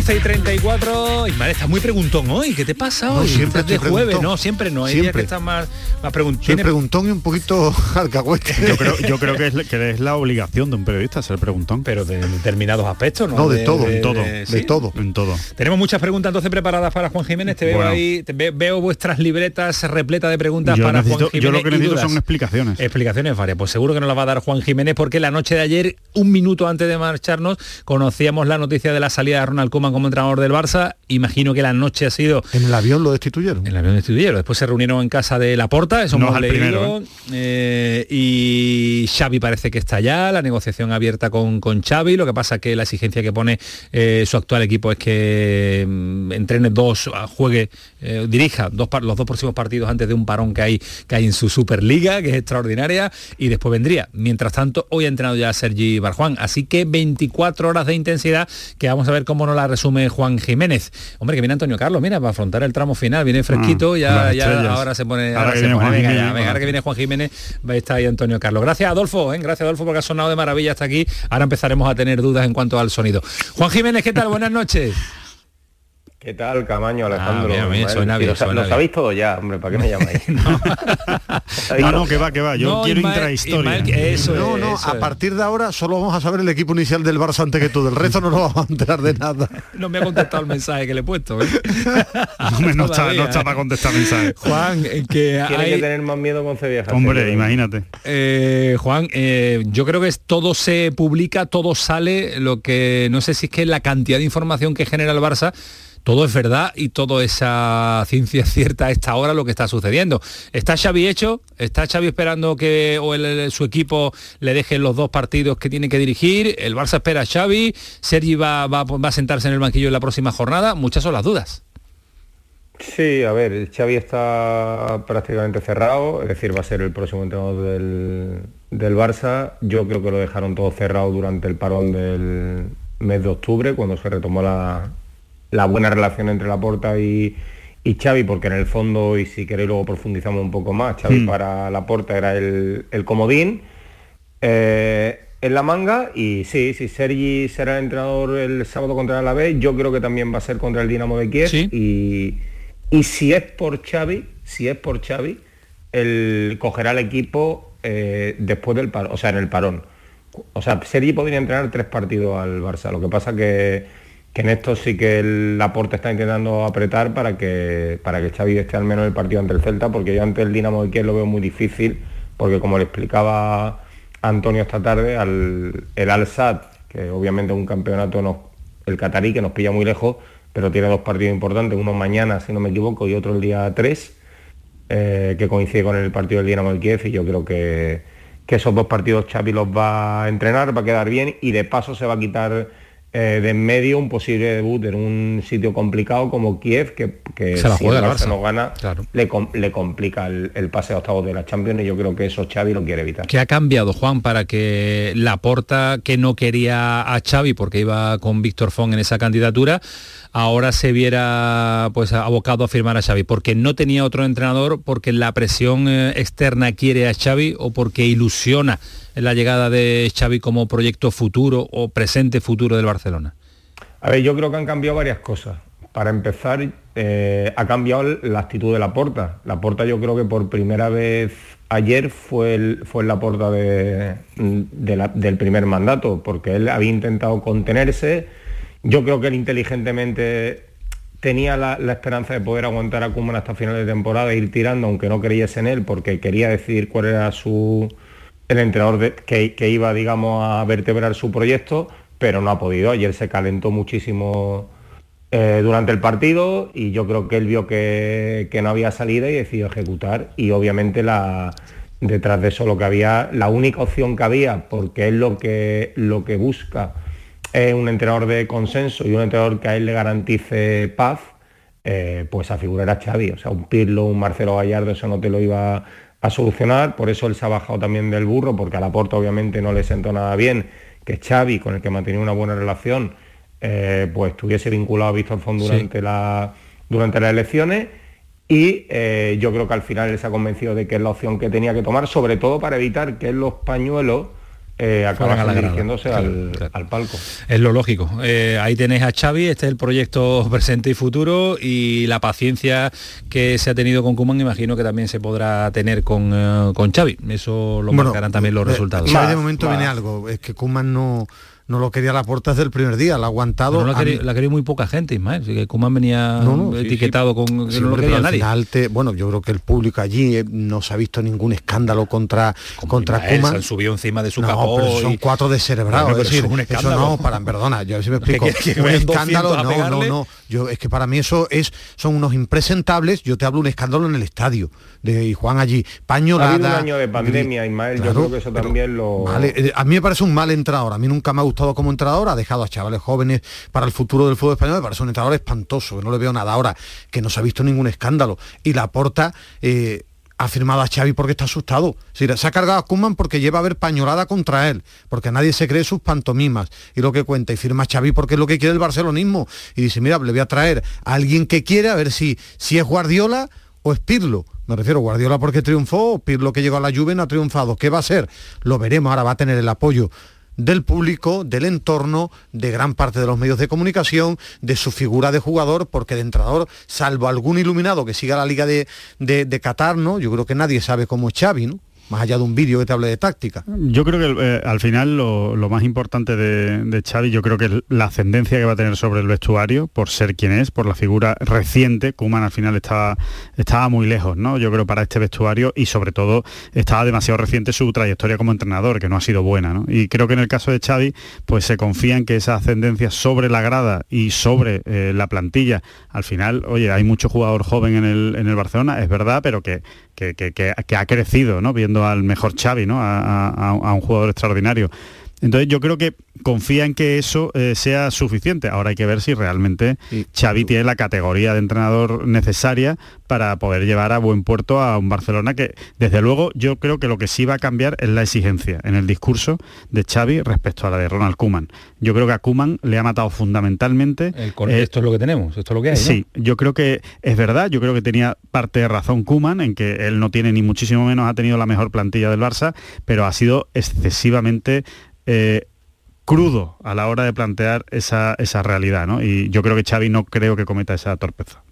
11 y 34. Ismael, estás muy preguntón hoy. ¿Qué te pasa hoy? siempre Estás de jueves, preguntón. no, siempre no. Hay días Siempre. que estás más, más preguntón. Soy preguntón y un poquito alcahuete. Yo creo, yo creo que, es, que es la obligación de un periodista ser preguntón. Pero de determinados aspectos, ¿no? No, de todo, en todo, de ¿sí? todo. En todo. Tenemos muchas preguntas entonces preparadas para Juan Jiménez. Te veo Bueno. ahí, te ve- veo vuestras libretas repletas de preguntas Yo, para necesito- Juan Jiménez. yo lo que necesito son explicaciones. Explicaciones varias. Pues seguro que nos las va a dar Juan Jiménez porque la noche de ayer, un minuto antes de marcharnos, conocíamos la noticia de la salida de Ronald Koeman como entrenador del Barça. Imagino que la noche ha sido En el avión lo destituyeron. en el avión destituyeron. Después se reunieron en casa de Laporta, eso No hemos es el leído. primero, eh, y Xavi parece que está ya, la negociación abierta con, con Xavi. Lo que pasa que la exigencia que pone eh, su actual equipo es que mm, entrene dos, ah, juegue, eh, dirija dos, los dos próximos partidos antes de un parón que hay, que hay en su Superliga, que es extraordinaria, y después vendría. Mientras tanto, hoy ha entrenado ya a Sergi Barjuan. Así que 24 horas de intensidad que vamos a ver cómo nos la resume Juan Jiménez. Hombre, que viene Antonio Carlos, mira, para afrontar el tramo final, viene fresquito, Ah, ya, ahora se pone, Ahora ahora que se viene pone, Juan venga, ya, Jiménez, venga, ahora que viene Juan Jiménez, va a estar ahí Antonio Carlos. Gracias Adolfo, ¿eh? gracias Adolfo porque ha sonado de maravilla hasta aquí. Ahora empezaremos a tener dudas en cuanto al sonido. Juan Jiménez, ¿qué tal? Buenas noches. ¿Qué tal, Camaño, Alejandro? mira, mira, suena bien, suena lo bien. sabéis todo ya, hombre, ¿para qué me llamáis? No, no, que va, que va. Yo No, quiero intrahistoria. Eso no, es, no, eso a es. partir de ahora solo vamos a saber el equipo inicial del Barça antes que tú. Del resto no nos vamos a enterar de nada. No me ha contestado el mensaje que le he puesto. ¿eh? No, está, no está ¿eh? para contestar mensajes. Juan, eh, que Tiene hay... que tener más miedo con Cevieja. Hombre, imagínate. Eh, Juan, eh, yo creo que es- todo se publica, todo sale, lo que no sé si es que la cantidad de información que genera el Barça, todo es verdad y todo esa ciencia cierta a esta hora lo que está sucediendo. ¿Está Xavi hecho? ¿Está Xavi esperando que o su equipo le deje los dos partidos que tiene que dirigir? ¿El Barça espera a Xavi? ¿Sergi va a sentarse en el banquillo en la próxima jornada? Muchas son las dudas. Sí, a ver, Xavi está prácticamente cerrado, es decir, va a ser el próximo entrenador del, del Barça. Yo creo que lo dejaron todo cerrado durante el parón del mes de octubre, cuando se retomó la, la buena relación entre Laporta y, y Xavi, porque en el fondo, y si queréis luego profundizamos un poco más, Xavi Mm. para Laporta era el, el comodín. Eh, en la manga y sí, sí, Sergi será el entrenador el sábado contra el Alavés, yo creo que también va a ser contra el Dinamo de Kiev y, y si es por Xavi, si es por Xavi, él cogerá el equipo eh, después del parón, o sea, en el parón. O sea, Sergi podría entrenar tres partidos al Barça, lo que pasa que, que en esto sí que el Laporte está intentando apretar para que, para que Xavi esté al menos en el partido ante el Celta, porque yo ante el Dinamo de Kiev lo veo muy difícil, porque como le explicaba Antonio esta tarde, al, el Al-Sad, que obviamente es un campeonato, no, el catarí, que nos pilla muy lejos, pero tiene dos partidos importantes, uno mañana, si no me equivoco, y otro el día 3, eh, que coincide con el partido del Dinamo de Kiev, y yo creo que, que esos dos partidos Xavi los va a entrenar, va a quedar bien, y de paso se va a quitar eh, de en medio un posible debut en un sitio complicado como Kiev, que, que Se la si juega el Barça Barça. no gana, Claro. le, com- le complica el, el pase a octavos de la Champions, y yo creo que eso Xavi lo quiere evitar. ¿Qué ha cambiado, Juan, para que la porta que no quería a Xavi porque iba con Víctor Font en esa candidatura, ahora se viera pues abocado a firmar a Xavi? ¿Porque no tenía otro entrenador, porque la presión eh, externa quiere a Xavi o porque ilusiona la llegada de Xavi como proyecto futuro o presente futuro del Barcelona? A ver, yo creo que han cambiado varias cosas. Para empezar, eh, ha cambiado la actitud de la porta. La porta yo creo que por primera vez ayer fue fue la porta de, del primer mandato, porque él había intentado contenerse. Yo creo que él inteligentemente tenía la, esperanza de poder aguantar a Kuman hasta final de temporada e ir tirando, aunque no creyese en él, porque quería decidir cuál era su el entrenador que, iba, digamos, a vertebrar su proyecto, pero no ha podido. Ayer se calentó muchísimo eh, durante el partido y yo creo que él vio que, que, no había salida y decidió ejecutar. Y obviamente la, detrás de eso lo que había, la única opción que había, porque es lo que, lo que busca es un entrenador de consenso y un entrenador que a él le garantice paz, eh, pues a figurar a Xavi. O sea, un Pirlo, un Marcelo Gallardo, eso no te lo iba a solucionar. Por eso él se ha bajado también del burro, porque a la Laporta obviamente no le sentó nada bien que Xavi, con el que mantenía una buena relación, eh, pues estuviese vinculado a Víctor Font durante, la, durante las elecciones. Y eh, yo creo que al final él se ha convencido de que es la opción que tenía que tomar, sobre todo para evitar que los pañuelos eh, acaban dirigiéndose al, palco. Es lo lógico. Eh, ahí tenéis a Xavi, este es el proyecto presente y futuro y la paciencia que se ha tenido con Kuman imagino que también se podrá tener con, eh, con Xavi. Eso lo marcarán también los resultados. de momento viene algo, es que Kuman no no lo quería la puerta desde el primer día, la ha aguantado. la, quería, muy poca gente, Ismael. que Kuman venía etiquetado con que no lo quería nadie. bueno, yo creo que el público allí eh, no se ha visto ningún escándalo contra contra Kuman. Se subido encima de su no, Pero son cuatro de cerebrado. es decir, eso no, para, perdona, yo si me explico. un escándalo, no, no, no. Yo, es que para mí eso es, son unos impresentables. Yo te hablo un escándalo en el estadio de Juan allí. Paño Ha habido un año de pandemia, Ismael. yo creo que eso también lo. Eh, a mí me parece un mal entrador. A mí nunca me ha gustado como entrenador, ha dejado a chavales jóvenes para el futuro del fútbol español, me parece un entrenador espantoso, que no le veo nada ahora, que no se ha visto ningún escándalo. Y la porta eh, ha firmado a Xavi porque está asustado. se ha cargado a Kuman porque lleva a ver pañolada contra él, porque nadie se cree sus pantomimas y lo que cuenta. Y firma a Xavi porque es lo que quiere el barcelonismo. Y dice, mira, le voy a traer a alguien que quiere, a ver si, si es Guardiola o es Pirlo. Me refiero, Guardiola porque triunfó, Pirlo que llegó a la Juve no ha triunfado. ¿Qué va a ser? Lo veremos, ahora va a tener el apoyo del público, del entorno, de gran parte de los medios de comunicación, de su figura de jugador, porque de entrenador, salvo algún iluminado que siga la liga de, de, de Qatar. Yo creo que nadie sabe cómo es Xavi, ¿no? Más allá de un vídeo que te hable de táctica. Yo creo que eh, al final lo, más importante de, de, Xavi, yo creo que es la ascendencia que va a tener sobre el vestuario, por ser quien es, por la figura reciente, Kuman al final estaba, estaba muy lejos, ¿no? Yo creo para este vestuario y sobre todo estaba demasiado reciente su trayectoria como entrenador, que no ha sido buena, ¿no? Y creo que en el caso de Xavi, pues se confía en que esa ascendencia sobre la grada y sobre eh, la plantilla, al final, oye, hay mucho jugador joven en el, en el Barcelona, es verdad, pero que, que, ha crecido, ¿no? Viendo al mejor Xavi, ¿no? a un jugador extraordinario. Entonces yo creo que confía en que eso eh, sea suficiente. Ahora hay que ver si realmente Xavi tiene la categoría de entrenador necesaria para poder llevar a buen puerto a un Barcelona que, desde luego, yo creo que lo que sí va a cambiar es la exigencia en el discurso de Xavi respecto a la de Ronald Kuman. Yo creo que a Kuman le ha matado fundamentalmente... Eh, esto es lo que tenemos, esto es lo que hay. Sí, yo creo que es verdad, yo creo que tenía parte de razón Kuman en que él no tiene ni muchísimo menos ha tenido la mejor plantilla del Barça, pero ha sido excesivamente eh, crudo a la hora de plantear esa, realidad, ¿no? Y yo creo que Xavi no creo que cometa esa torpeza.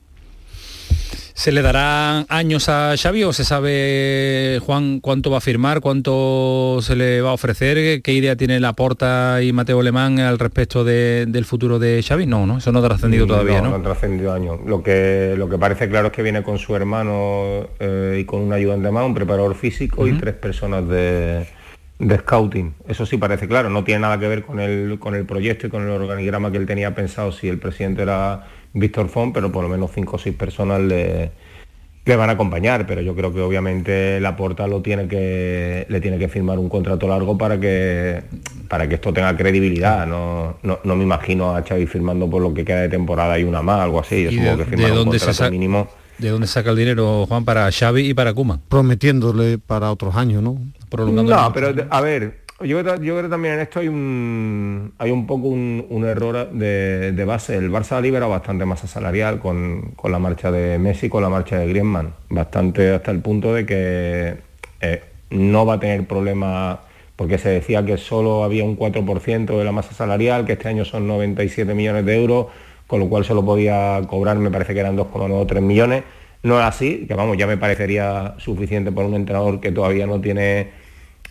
¿Se le darán años a Xavi o se sabe, Juan, cuánto va a firmar, cuánto se le va a ofrecer? ¿Qué idea tiene Laporta y Mateo Alemán al respecto del futuro de Xavi? No, no, eso no ha trascendido mm, todavía, ¿no? No, ha trascendido años. Lo que, lo que parece claro es que viene con su hermano eh, y con un ayudante más, un preparador físico y tres personas de, de scouting. Eso sí parece claro, no tiene nada que ver con el, con el proyecto y con el organigrama que él tenía pensado si el presidente era Víctor Font, pero por lo menos cinco o seis personas le, le van a acompañar, pero yo creo que obviamente la porta lo tiene que, le tiene que firmar un contrato largo para que, para que esto tenga credibilidad. No, no, me imagino a Xavi firmando por lo que queda de temporada y una más, algo así. Yo supongo que firmar un contrato mínimo ¿De dónde saca el dinero, Juan, para Xavi y para Kuma? Prometiéndole para otros años, ¿no? no, pero a ver, yo creo, que también en esto hay un, hay un poco un, error de, base. El Barça ha liberado bastante masa salarial con, la marcha de Messi, con la marcha de Griezmann. Bastante hasta el punto de que eh, no va a tener problema porque se decía que solo había un 4% de la masa salarial, que este año son 97 millones de euros con lo cual se lo podía cobrar, me parece que eran 2,9 o 3 millones. No es así, que vamos, ya me parecería suficiente por un entrenador que todavía no tiene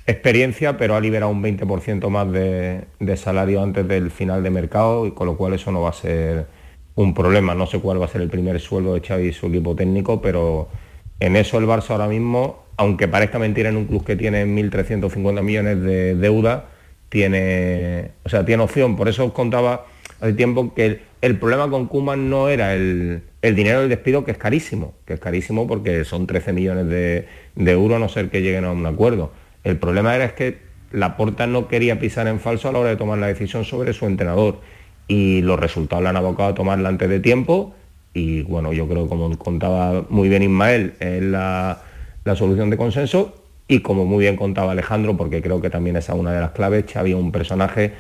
experiencia, pero ha liberado un 20% más de, salario antes del final de mercado, y con lo cual eso no va a ser un problema. No sé cuál va a ser el primer sueldo de Xavi y su equipo técnico, pero en eso el Barça ahora mismo, aunque parezca mentira en un club que tiene 1.350 millones de deuda, tiene, o sea, tiene opción. Por eso os contaba hace tiempo que el, problema con Kuman no era el, dinero del despido, que es carísimo, que es carísimo porque son 13 millones de, euros, a no ser que lleguen a un acuerdo. El problema era es que Laporta no quería pisar en falso a la hora de tomar la decisión sobre su entrenador y los resultados le han abocado a tomarla antes de tiempo y bueno, yo creo como contaba muy bien Ismael, es la, la solución de consenso y como muy bien contaba Alejandro, porque creo que también esa es una de las claves, había un personaje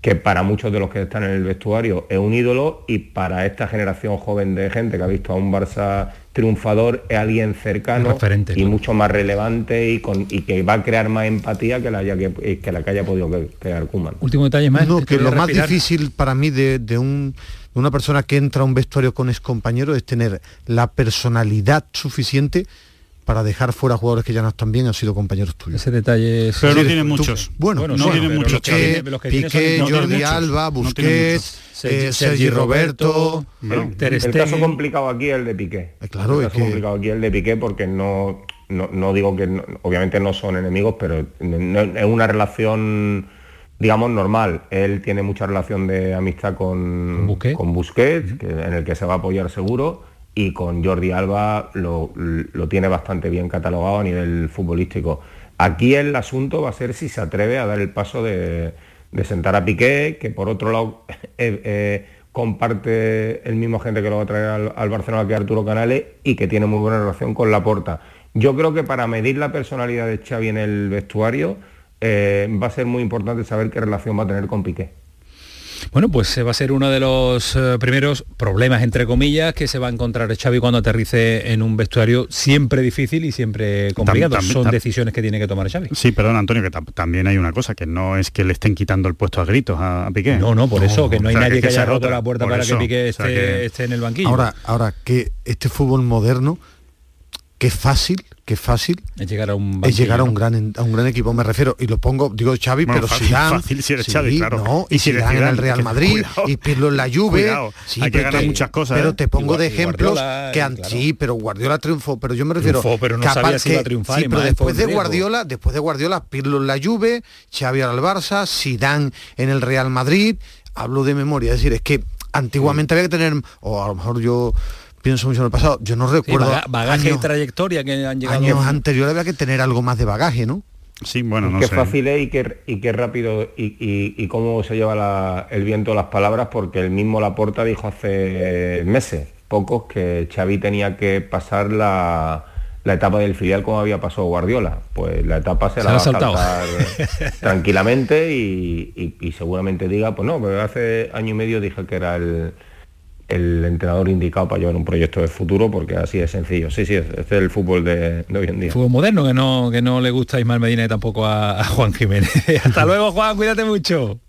que para muchos de los que están en el vestuario es un ídolo y para esta generación joven de gente que ha visto a un Barça triunfador es alguien cercano y mucho más relevante y, con, y que va a crear más empatía que la, que, que la que haya podido crear Kuman. Último detalle más. No, que lo más difícil para mí de, de un una persona que entra a un vestuario con compañero es tener la personalidad suficiente para dejar fuera jugadores que ya no están bien han sido compañeros tuyos. Ese detalle es... Pero no tienen muchos. Bueno, no tienen muchos. Piqué, Jordi Alba, Busquets, eh, Sergi Roberto... el, caso complicado aquí es el de Piqué. Eh, claro, el caso complicado aquí es el de Piqué porque no, no, digo que... obviamente no son enemigos, pero es una relación digamos, normal. Él tiene mucha relación de amistad con, con Busquets, en el que se va a apoyar seguro, y con Jordi Alba lo, tiene bastante bien catalogado a nivel futbolístico. Aquí el asunto va a ser si se atreve a dar el paso de, sentar a Piqué, que por otro lado eh, eh, comparte el mismo gente que lo va a traer al, Barcelona que Arturo Canales y que tiene muy buena relación con Laporta. Yo creo que para medir la personalidad de Xavi en el vestuario, eh, va a ser muy importante saber qué relación va a tener con Piqué. Bueno, pues va a ser uno de los eh, primeros problemas, entre comillas, que se va a encontrar Xavi cuando aterrice en un vestuario siempre difícil y siempre complicado. Son decisiones que tiene que tomar Xavi. Sí, perdón, Antonio, que también hay una cosa, que no es que le estén quitando el puesto a gritos a, Piqué. No, no, por eso, que no hay nadie que, haya roto la puerta para que Piqué esté, en el banquillo. Ahora, ahora que este fútbol moderno, qué fácil qué fácil es llegar a un es llegar a un gran a un gran equipo. Me refiero y lo pongo digo Xavi pero fácil, fácil si eres Xavi, claro. no, y, si Zidane en el Real Madrid y Pirlo en la Juve. Sí, hay que ganar muchas cosas pero ¿eh? te pongo de ejemplos que han, sí pero Guardiola triunfó pero yo me refiero pero no sabía si iba a triunfar sí, pero después de Guardiola después de Guardiola Pirlo en la Juve Xavi al Barça Zidane en el Real Madrid. Hablo de memoria es decir es que antiguamente había que tener o a lo mejor yo pienso mucho en el pasado. Yo no recuerdo. bagaje y trayectoria que han llegado. Años anteriores había que tener algo más de bagaje, ¿no? Sí, bueno, no qué fácil es y qué, y qué rápido y, cómo se lleva el viento las palabras, porque el mismo Laporta dijo hace meses, pocos, que Xavi tenía que pasar la, etapa del filial como había pasado Guardiola. Pues la etapa se, la va a saltar tranquilamente y, y, seguramente diga, pues no, pero hace año y medio dije que era el, el entrenador indicado para llevar un proyecto de futuro porque así es sencillo. Sí, sí, este es el fútbol de, hoy en día. Fútbol moderno que no, que no le gusta a Ismael Medina y tampoco a, a Juan Jiménez. Hasta luego, Juan, cuídate mucho.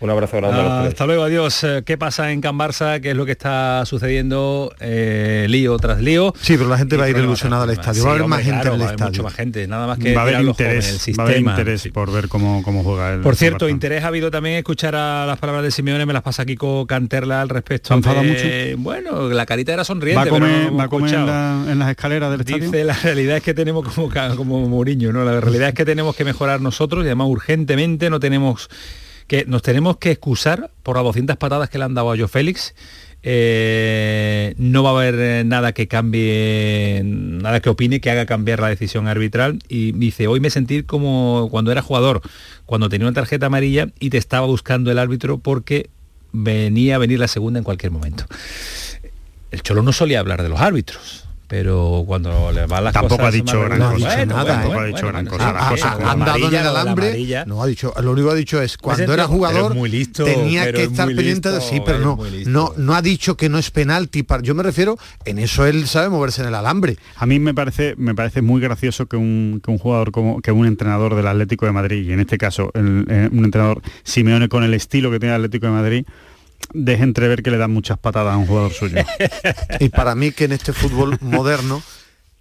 Un abrazo grande a los tres. Hasta luego, adiós. Eh, ¿Qué pasa en Can Barça? ¿Qué es lo que está sucediendo? Eh, lío tras lío. Sí, pero la gente va a ir ilusionada al estadio. va a haber más gente en el estadio. Mucho más gente, nada más que va a haber interés, va a haber interés por ver cómo, cómo juega el Por cierto, interés ha habido también escuchar a las palabras de Simeone, me las pasa Kiko Canterla al respecto. De, mucho? Bueno, la carita era sonriente. ¿Va a comer, ¿va a comer en, las escaleras del estadio? Dice, la realidad es que tenemos como, como Mourinho, ¿no? La realidad es que tenemos que mejorar nosotros y además urgentemente no tenemos que nos tenemos que excusar por las 200 patadas que le han dado a Joe Félix. Eh, no va a haber eh, nada que cambie, nada que opine, que haga cambiar la decisión arbitral. Y dice, hoy me sentí como cuando era jugador, cuando tenía una tarjeta amarilla y te estaba buscando el árbitro porque venía a venir la segunda en cualquier momento. El Cholo no solía hablar de los árbitros pero cuando le va las tampoco cosas ha dicho gran no cosa. ha nada, tampoco ha dicho gran cosa. han dado en el alambre. no ha dicho lo único que ha dicho es cuando era jugador muy listo, tenía que estar pendiente de sí pero no no no ha dicho que no es penalti yo me refiero en eso él sabe moverse en el alambre. A mí me parece me parece muy gracioso que un, que un jugador como que un entrenador del Atlético de Madrid y en este caso el, eh, un entrenador Simeone con el estilo que tiene el Atlético de Madrid deje entrever que le dan muchas patadas a un jugador suyo. y para mí que en este fútbol moderno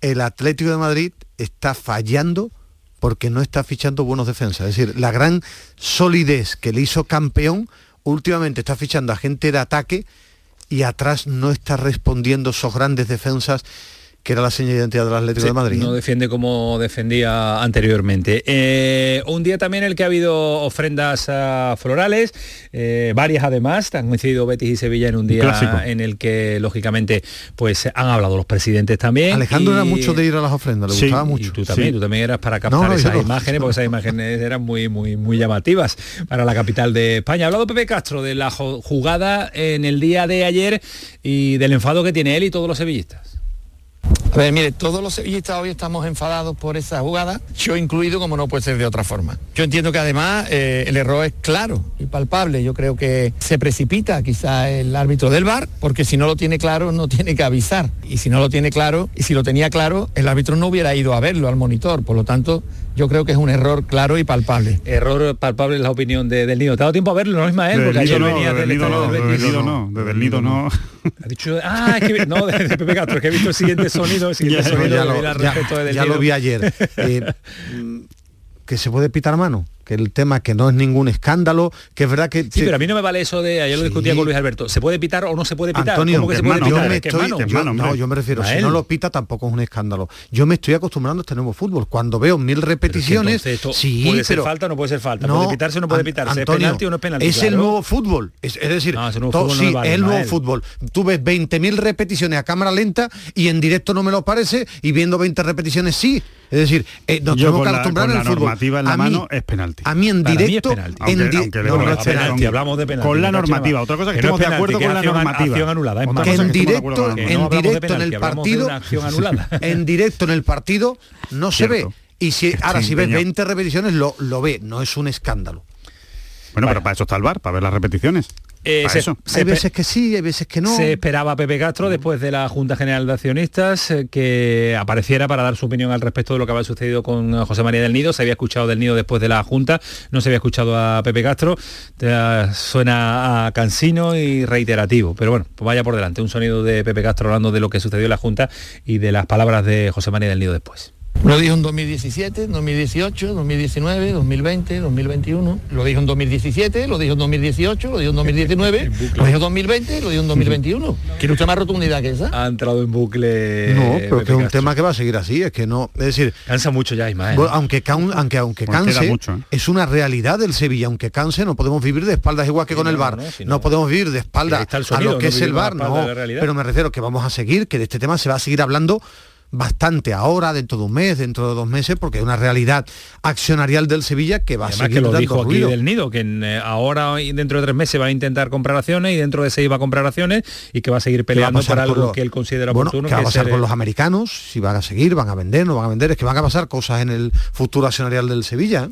el Atlético de Madrid está fallando porque no está fichando buenos defensas. Es decir, la gran solidez que le hizo campeón últimamente está fichando a gente de ataque y atrás no está respondiendo esos grandes defensas que era la señal de identidad del Atlético Sí, de Madrid. No defiende como defendía anteriormente. Eh, un día también en el que ha habido ofrendas ah, florales, eh, varias además, han coincidido Betis y Sevilla en un día clásico. en el que lógicamente pues han hablado los presidentes también. Alejandro y- era mucho de ir a las ofrendas, le Sí, gustaba y mucho. tú también, Sí. tú también eras para captar No, esas no. imágenes, porque esas imágenes eran muy, muy, muy llamativas para la capital de España. Ha hablado Pepe Castro de la jugada en el día de ayer y del enfado que tiene él y todos los sevillistas. Ver, mire, todos los sevillistas hoy estamos enfadados por esa jugada, yo incluido como no puede ser de otra forma. Yo entiendo que además eh, el error es claro y palpable. Yo creo que se precipita quizá el árbitro del VAR, porque si no lo tiene claro no tiene que avisar. Y si no lo tiene claro, y si lo tenía claro, el árbitro no hubiera ido a verlo al monitor. Por lo tanto, yo creo que es un error claro y palpable. Error palpable es la opinión de- del nido. ¿Te ha dado tiempo a verlo, no Ismael? Desde Porque ayer no, venía del el nido no, del nido no, desde el nido no. Ha dicho, ah, es que, no, de, de Pepe Castro, es que he visto el siguiente sonido, el siguiente Ya, sonido ya lo- ya- respecto de del ya lo vi ayer. Eh, mm, que se puede pitar mano, que el tema que no es ningún escándalo, que es verdad que... Sí, pero a mí no me vale eso de, ayer lo discutía con Luis Alberto, ¿se puede pitar o no se puede pitar? Antonio, ¿Cómo que se yo puede pitar? me ¿Que es estoy- mano? yo- no, yo me refiero, si no lo pita tampoco es un escándalo. Yo me estoy acostumbrando a este nuevo fútbol. Cuando veo mil repeticiones, entonces esto sí, puede ser pero falta o no puede ser falta, no, puede pitarse o no puede pitarse, ¿es Antonio, penalti o no es penalti? Es el nuevo fútbol. Es, es decir, No, ese nuevo to- fútbol no sí, vale, es el nuevo fútbol. Tú ves 20.000 repeticiones a cámara lenta y en directo no me lo parece y viendo 20 repeticiones sí. Es decir, eh, nos Yo tenemos que acostumbrar el fútbol. normativa en la A mí- mano es penalti. A mí en mí es directo, penalti. en Aunque- di- aunque le no, no, ponga es penalti, penalti. hablamos de penalti. Con la en normativa. Otra cosa es que no estemos de acuerdo que con la normativa. Acción anulada, es es en que acuerdo directo, Que en directo en el partido, en directo en el partido no se ve. Y si ahora si ves empeñado. 20 repeticiones lo, lo ve, no es un escándalo. Bueno, pero para eso está el bar, para ver las repeticiones. Eh, se- eso. se hay veces que sí, hay veces que no. Se esperaba a Pepe Castro después de la Junta General de Accionistas eh, que apareciera para dar su opinión al respecto de lo que había sucedido con José María del Nido. Se había escuchado del Nido después de la Junta, no se había escuchado a Pepe Castro. Suena a cansino y reiterativo. Pero bueno, pues vaya por delante. Un sonido de Pepe Castro hablando de lo que sucedió en la Junta y de las palabras de José María del Nido después. Lo dijo en 2017, 2018, 2019, 2020, 2021. Lo dijo en 2017, lo dijo en 2018, lo dijo en 2019, lo dijo en 2020, lo dijo en 2021. ¿Quiere usted más rotundidad que esa? Ha entrado en bucle. no, pero Pepe que es un Castro. tema que va a seguir así, es que no, es decir, Cansa mucho ya, Ismael. bueno, aunque, aunque aunque Pues queda canse, mucho, ¿eh? es una realidad del Sevilla, aunque canse, no podemos vivir de espaldas igual que Sí, con el no, VAR. no, No, si no- podemos vivir de espaldas ahí está el a sonido, lo que no es el vivimos a VAR, espaldas no. de la realidad. Pero me refiero que vamos a seguir, que de este tema se va a seguir hablando bastante ahora, dentro de un mes, dentro de dos meses, porque es una realidad accionarial del Sevilla que va a seguir que lo dando dijo aquí ruido. del nido, que en, eh, ahora y dentro de tres meses va a intentar comprar acciones y dentro de seis va a comprar acciones y que va a seguir ¿Qué va a peleando por algo los- que él considera bueno, oportuno. ¿qué va a pasar ser, con los americanos? Si van a seguir, van a vender, no van a vender, es que van a pasar cosas en el futuro accionarial del Sevilla. ¿eh?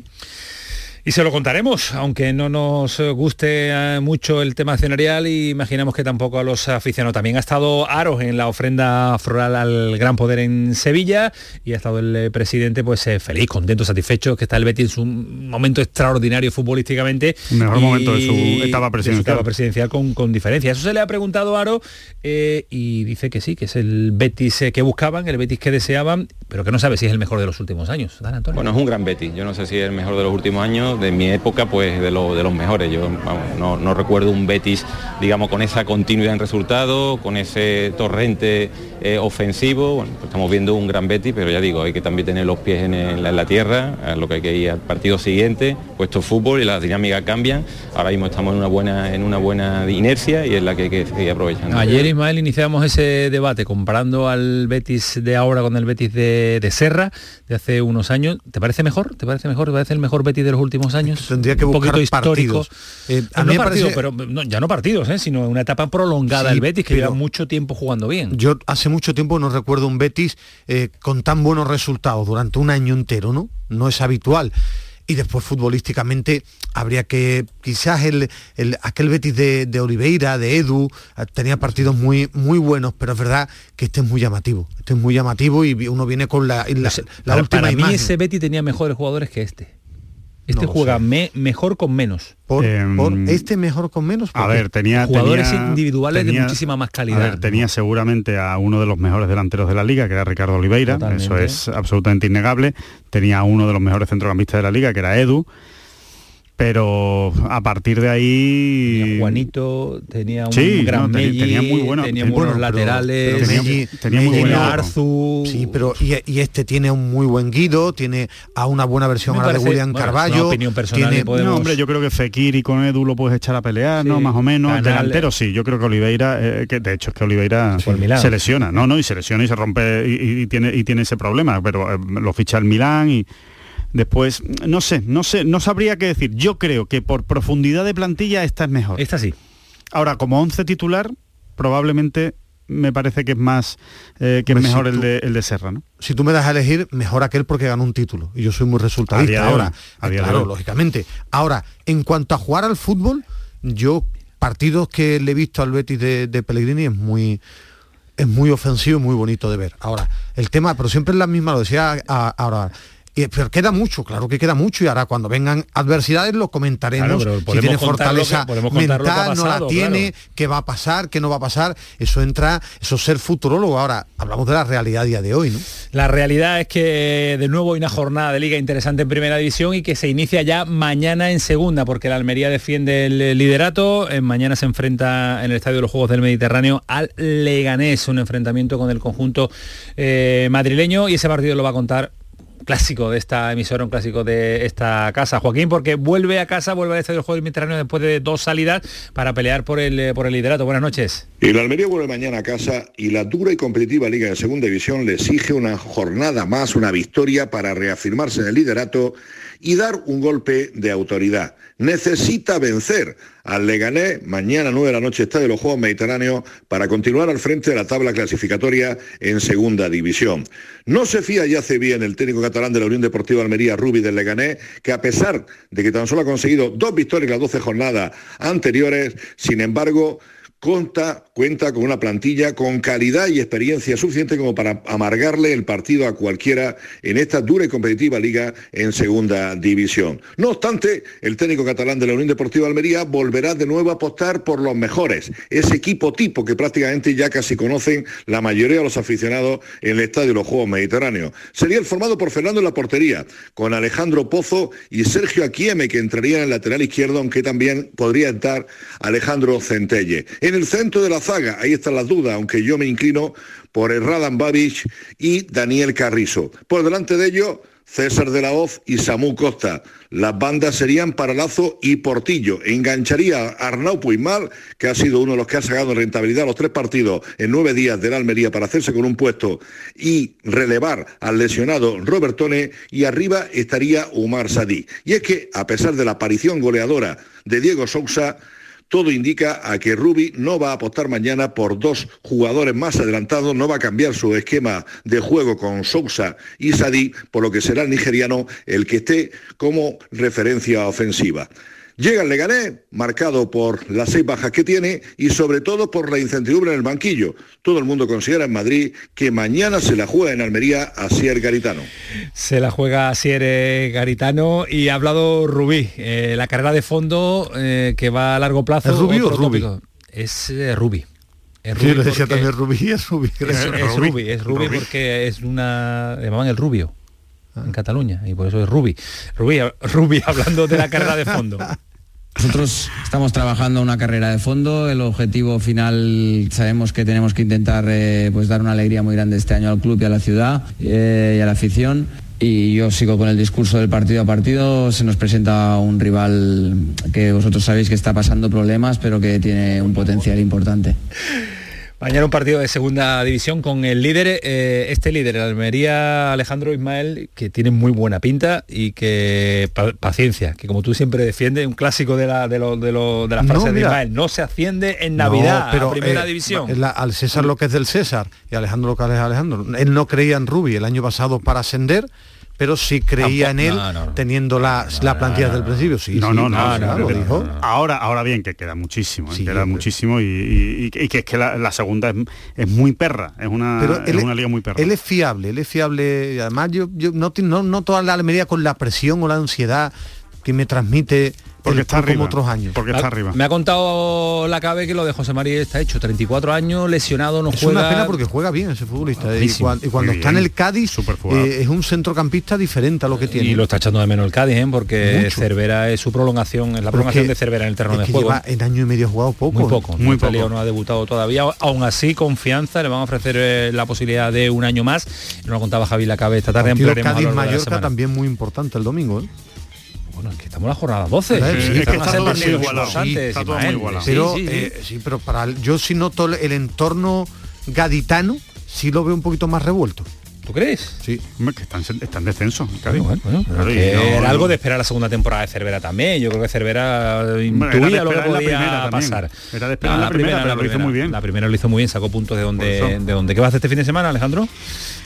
Y se lo contaremos, aunque no nos guste eh, mucho el tema accionarial y imaginamos que tampoco a los aficionados. También ha estado Aros en la ofrenda floral al Gran Poder en Sevilla y ha estado el eh, presidente pues eh, feliz, contento, satisfecho, que está el Betis en un momento extraordinario futbolísticamente. El mejor y- momento de su etapa de su presidencial. etapa presidencial con, con diferencia. Eso se le ha preguntado a Aro eh, y dice que sí, que es el Betis que buscaban, el Betis que deseaban, pero que no sabe si es el mejor de los últimos años. Dan Antonio. Bueno, es un gran Betis. Yo no sé si es el mejor de los últimos años, de mi época, pues de, lo- de los mejores. Yo no, no recuerdo un Betis, digamos, con esa continuidad en resultados, con ese torrente eh, ofensivo. Bueno, pues estamos viendo un gran Betis, pero ya digo, hay que también tener los pies en la tierra, a lo que hay que ir al partido siguiente, puesto fútbol y las dinámicas cambian. Ahora mismo estamos en una buena, en una buena inercia y es la que hay que seguir aprovechando. Ayer, Ismael, iniciamos ese debate comparando al Betis de ahora con el Betis de, de Serra de hace unos años. ¿Te parece mejor? ¿Te parece mejor? ¿Te parece el mejor Betis de los últimos años? Tendría que Un buscar poquito histórico. partidos. Eh, a No mí me partidos, parece- pero no, ya no partidos, ¿eh? sino una etapa prolongada Sí, del Betis que lleva mucho tiempo jugando bien. Yo hace mucho tiempo no recuerdo un Betis eh, con tan buenos resultados durante un año entero, ¿no? No es habitual. Y después futbolísticamente habría que, quizás el, el- aquel Betis de, de Oliveira, de Edu, eh, tenía partidos muy, muy buenos, pero es verdad que este es muy llamativo. Este es muy llamativo y uno viene con la, la, la para, última para mí imagen. ese Betis tenía mejores jugadores que este. Este No juega me- mejor con menos. Por, Em, por este mejor con menos. A porque- ver, tenía Jugadores tenía- individuales de muchísima más calidad, A ver, tenía seguramente a uno de los mejores delanteros de la liga, que era Ricardo Oliveira, Totalmente. eso es absolutamente innegable. Tenía a uno de los mejores centrocampistas de la liga, que era Edu. Pero a partir de ahí Juanito tenía un Sí, gran no, tenía- Melli, tenía muy buena- tenía tenía- buenos bueno, pero- laterales pero tenía muy tenía buena- Arzu Sí, pero y, y este tiene un muy buen Guido, tiene a una buena versión ahora de William bueno, Carballo. una opinión personal tiene- y podemos- No, hombre, yo creo que Fekir y con Edu lo puedes echar a pelear, ¿no? Más o menos. Canales. Delantero sí, yo creo que Oliveira, eh, que de hecho es que Oliveira se lesiona, no, no, y se lesiona y se rompe y tiene y tiene ese problema, pero eh, lo ficha el Milán y después no sé, no sé, no sabría qué decir. Yo creo que por profundidad de plantilla esta es mejor. esta sí Ahora, como 11 titular, probablemente me parece que es más eh, que es si mejor el de el de Serra, ¿no? si tú me das a elegir, mejor aquel porque ganó un título. Y yo soy muy resultadista ahora. claro, lógicamente. Ahora, en cuanto a jugar al fútbol, yo partidos que le he visto al Betis de, de Pellegrini es muy es muy ofensivo y muy bonito de ver. Ahora, el tema, pero siempre es la misma, lo decía a- ahora. Y- pero queda mucho, claro que queda mucho y ahora cuando vengan adversidades lo comentaremos. Claro, si tiene fortaleza que mental, no la tiene, claro. qué va a pasar, qué no va a pasar. Eso entra, eso es ser futurólogo. Ahora, hablamos de la realidad día de hoy, ¿no? La realidad es que de nuevo hay una jornada de liga interesante en primera división y que se inicia ya mañana en segunda, porque la Almería defiende el liderato. Mañana se enfrenta en el Estadio de los Juegos del Mediterráneo al Leganés, un enfrentamiento con el conjunto eh, madrileño y ese partido lo va a contar clásico de esta emisora, un clásico de esta casa, Joaquín, porque vuelve a casa, vuelve al Estadio del Juegos del Mediterráneo después de dos salidas para pelear por el, eh, por el liderato. Buenas noches. El Almería vuelve mañana a casa y la dura y competitiva Liga de Segunda División le exige una jornada más, una victoria para reafirmarse en el liderato y dar un golpe de autoridad. Necesita vencer al Leganés mañana 9 de la noche Estadio de los Juegos Mediterráneos para continuar al frente de la tabla clasificatoria en Segunda División. No se fía y hace bien el técnico catalán de la Unión Deportiva Almería, Rubi del Leganés, que a pesar de que tan solo ha conseguido dos victorias en las 12 jornadas anteriores, sin embargo, Cuenta con una plantilla con calidad y experiencia suficiente como para amargarle el partido a cualquiera en esta dura y competitiva liga en segunda división. No obstante, el técnico catalán de la Unión Deportiva Almería volverá de nuevo a apostar por los mejores, ese equipo tipo que prácticamente ya casi conocen la mayoría de los aficionados en el estadio de los Juegos Mediterráneos. Sería el formado por Fernando en la portería, con Alejandro Pozo y Sergio Aquieme que entraría en el lateral izquierdo, aunque también podría entrar Alejandro Centelle. En el centro de la zaga, ahí están las dudas, aunque yo me inclino por el Radan y Daniel Carrizo. Por delante de ellos, César de la Hoz y Samu Costa. Las bandas serían Paralazo y Portillo. Engancharía a Arnau Puigmal, que ha sido uno de los que ha sacado rentabilidad los tres partidos en nueve días de la Almería para hacerse con un puesto y relevar al lesionado Robertone. Y arriba estaría Umar Sadí. Y es que, a pesar de la aparición goleadora de Diego Sousa, todo indica a que Rubi no va a apostar mañana por dos jugadores más adelantados, no va a cambiar su esquema de juego con Sousa y Sadí, por lo que será el nigeriano el que esté como referencia ofensiva. Llega el Leganés, marcado por las seis bajas que tiene y sobre todo por la incertidumbre en el banquillo. Todo el mundo considera en Madrid que mañana se la juega en Almería a Sier Garitano. Se la juega Siere Garitano y ha hablado Rubí, eh, la carrera de fondo eh, que va a largo plazo. ¿Es Rubí o Rubí? Es eh, Rubí. Es Sí, lo decía porque- también Rubí, es Rubí. Es, es Rubí, es Rubí Rubí. porque es una... le llamaban el rubio en Cataluña y por eso es Rubí. Rubí, Rubí hablando de la carrera de fondo. Nosotros estamos trabajando una carrera de fondo, el objetivo final sabemos que tenemos que intentar eh, pues dar una alegría muy grande este año al club y a la ciudad eh, y a la afición. Y yo sigo con el discurso del partido a partido, se nos presenta un rival que vosotros sabéis que está pasando problemas, pero que tiene un potencial importante. Mañana un partido de segunda división con el líder, eh, este líder, el Almería Alejandro Ismael, que tiene muy buena pinta y que pa- paciencia, que como tú siempre defiendes, un clásico de la, de lo- de lo- de la No, frase de. Ismael, no se asciende en Navidad No, a primera eh, división. la- al César lo que es del César y Alejandro lo que es Alejandro. Él no creía en Rubi el año pasado para ascender, pero sí creía en él no, no, no. teniendo la, la plantilla desde el principio. Sí, no, sí, no, no, claro, no, claro, no, lo no, dijo. no, no. Ahora, ahora bien, que queda muchísimo, ¿eh? Sí, queda muchísimo y, y- y- y que es que la, la segunda es, es muy perra, es una, Pero es una liga muy perra. él es fiable, él es fiable. Y además yo, yo no, no, no toda la Almería con la presión o la ansiedad que me transmite Porque está club como arriba. otros años. Porque está arriba. Me ha contado la cabe que lo de José María está hecho. 34 años, lesionado, no Es juega. una pena porque juega bien ese futbolista. ¿eh? Y, cuando Muy está en el Cádiz eh, es un centrocampista diferente a lo que tiene. Y lo está echando de menos el Cádiz, ¿eh? porque Mucho. Cervera es su prolongación, es la prolongación es de Cervera en el terreno es de juego. lleva en año y medio jugado poco. Muy poco, Muy poco. no ha debutado todavía. Aún así, confianza, le van a ofrecer eh, la posibilidad de un año más. Nos lo contaba Javi Lacabe esta tarde. Partido Cádiz-Mallorca también muy importante el domingo. ¿eh? Bueno, es que estamos en la jornada 12. Sí, Sí, es que están está a ser todo muy partidos igualado. importantes, Sí, está todo muy Ismael. igualado. Sí, Pero sí, sí. eh, sí, pero para yo si noto el entorno gaditano, sí lo veo un poquito más revuelto. ¿Tú crees? Sí. Hombre, que están, están descenso. Cádiz. Bueno, bueno, Claro, no- era no- algo de esperar la segunda temporada de Cervera también. Yo creo que Cervera intuía lo que podía primera también. pasar. Era de esperar en la primera, pero lo hizo muy bien. La primera lo hizo muy bien, sacó puntos de donde, de donde. ¿Qué vas a hacer este fin de semana, Alejandro?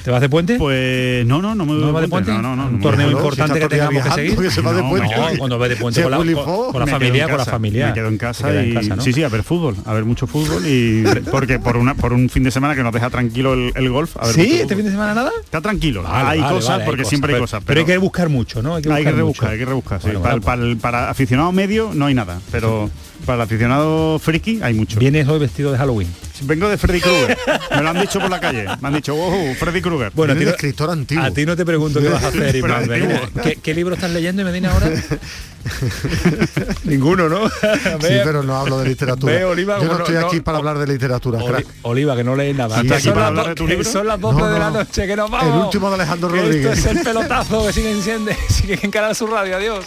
¿Te vas de puente? Pues no, no, no me ¿No voy vas de puente? No, no, no. Un no torneo importante Si que tengamos que seguir. que se va de No, puente. no, cuando ves de puente con la, con- con la familia, con la familia. Me quedo en casa y casa, ¿no? sí, sí, a ver fútbol, a ver mucho fútbol y porque por una por un fin de semana que nos deja tranquilo el, el golf. A ver ¿Sí? ¿Este fin de semana nada? Está tranquilo. Vale, hay vale, cosas vale, hay porque siempre hay pero- cosas. pero hay que buscar mucho, ¿no? Hay que hay que buscar rebuscar, mucho. hay que rebuscar. sí. Bueno, para, bueno, para aficionado medio no hay nada, pero para el aficionado friki hay mucho. Vienes hoy vestido de Halloween. Vengo de Freddy Krueger. Me lo han dicho por la calle. Me han dicho, wow, Freddy Krueger. Bueno, a ti, escritor antiguo. a ti no te pregunto qué vas a hacer. Medina. ¿Qué, qué libro estás leyendo, Medina, ahora? Ninguno, ¿no? Sí, pero no hablo de literatura. Ve, Oliva, yo no estoy no- aquí no- para hablar de literatura, Oli- crack. Oliva, que no lees nada. Sí, son, para las de tu que libro. son las 12 No, de la no. noche, que nos vamos. El último de Alejandro Rodríguez. Esto es el pelotazo que sigue enciende, sigue en Canal Sur Radio. Adiós.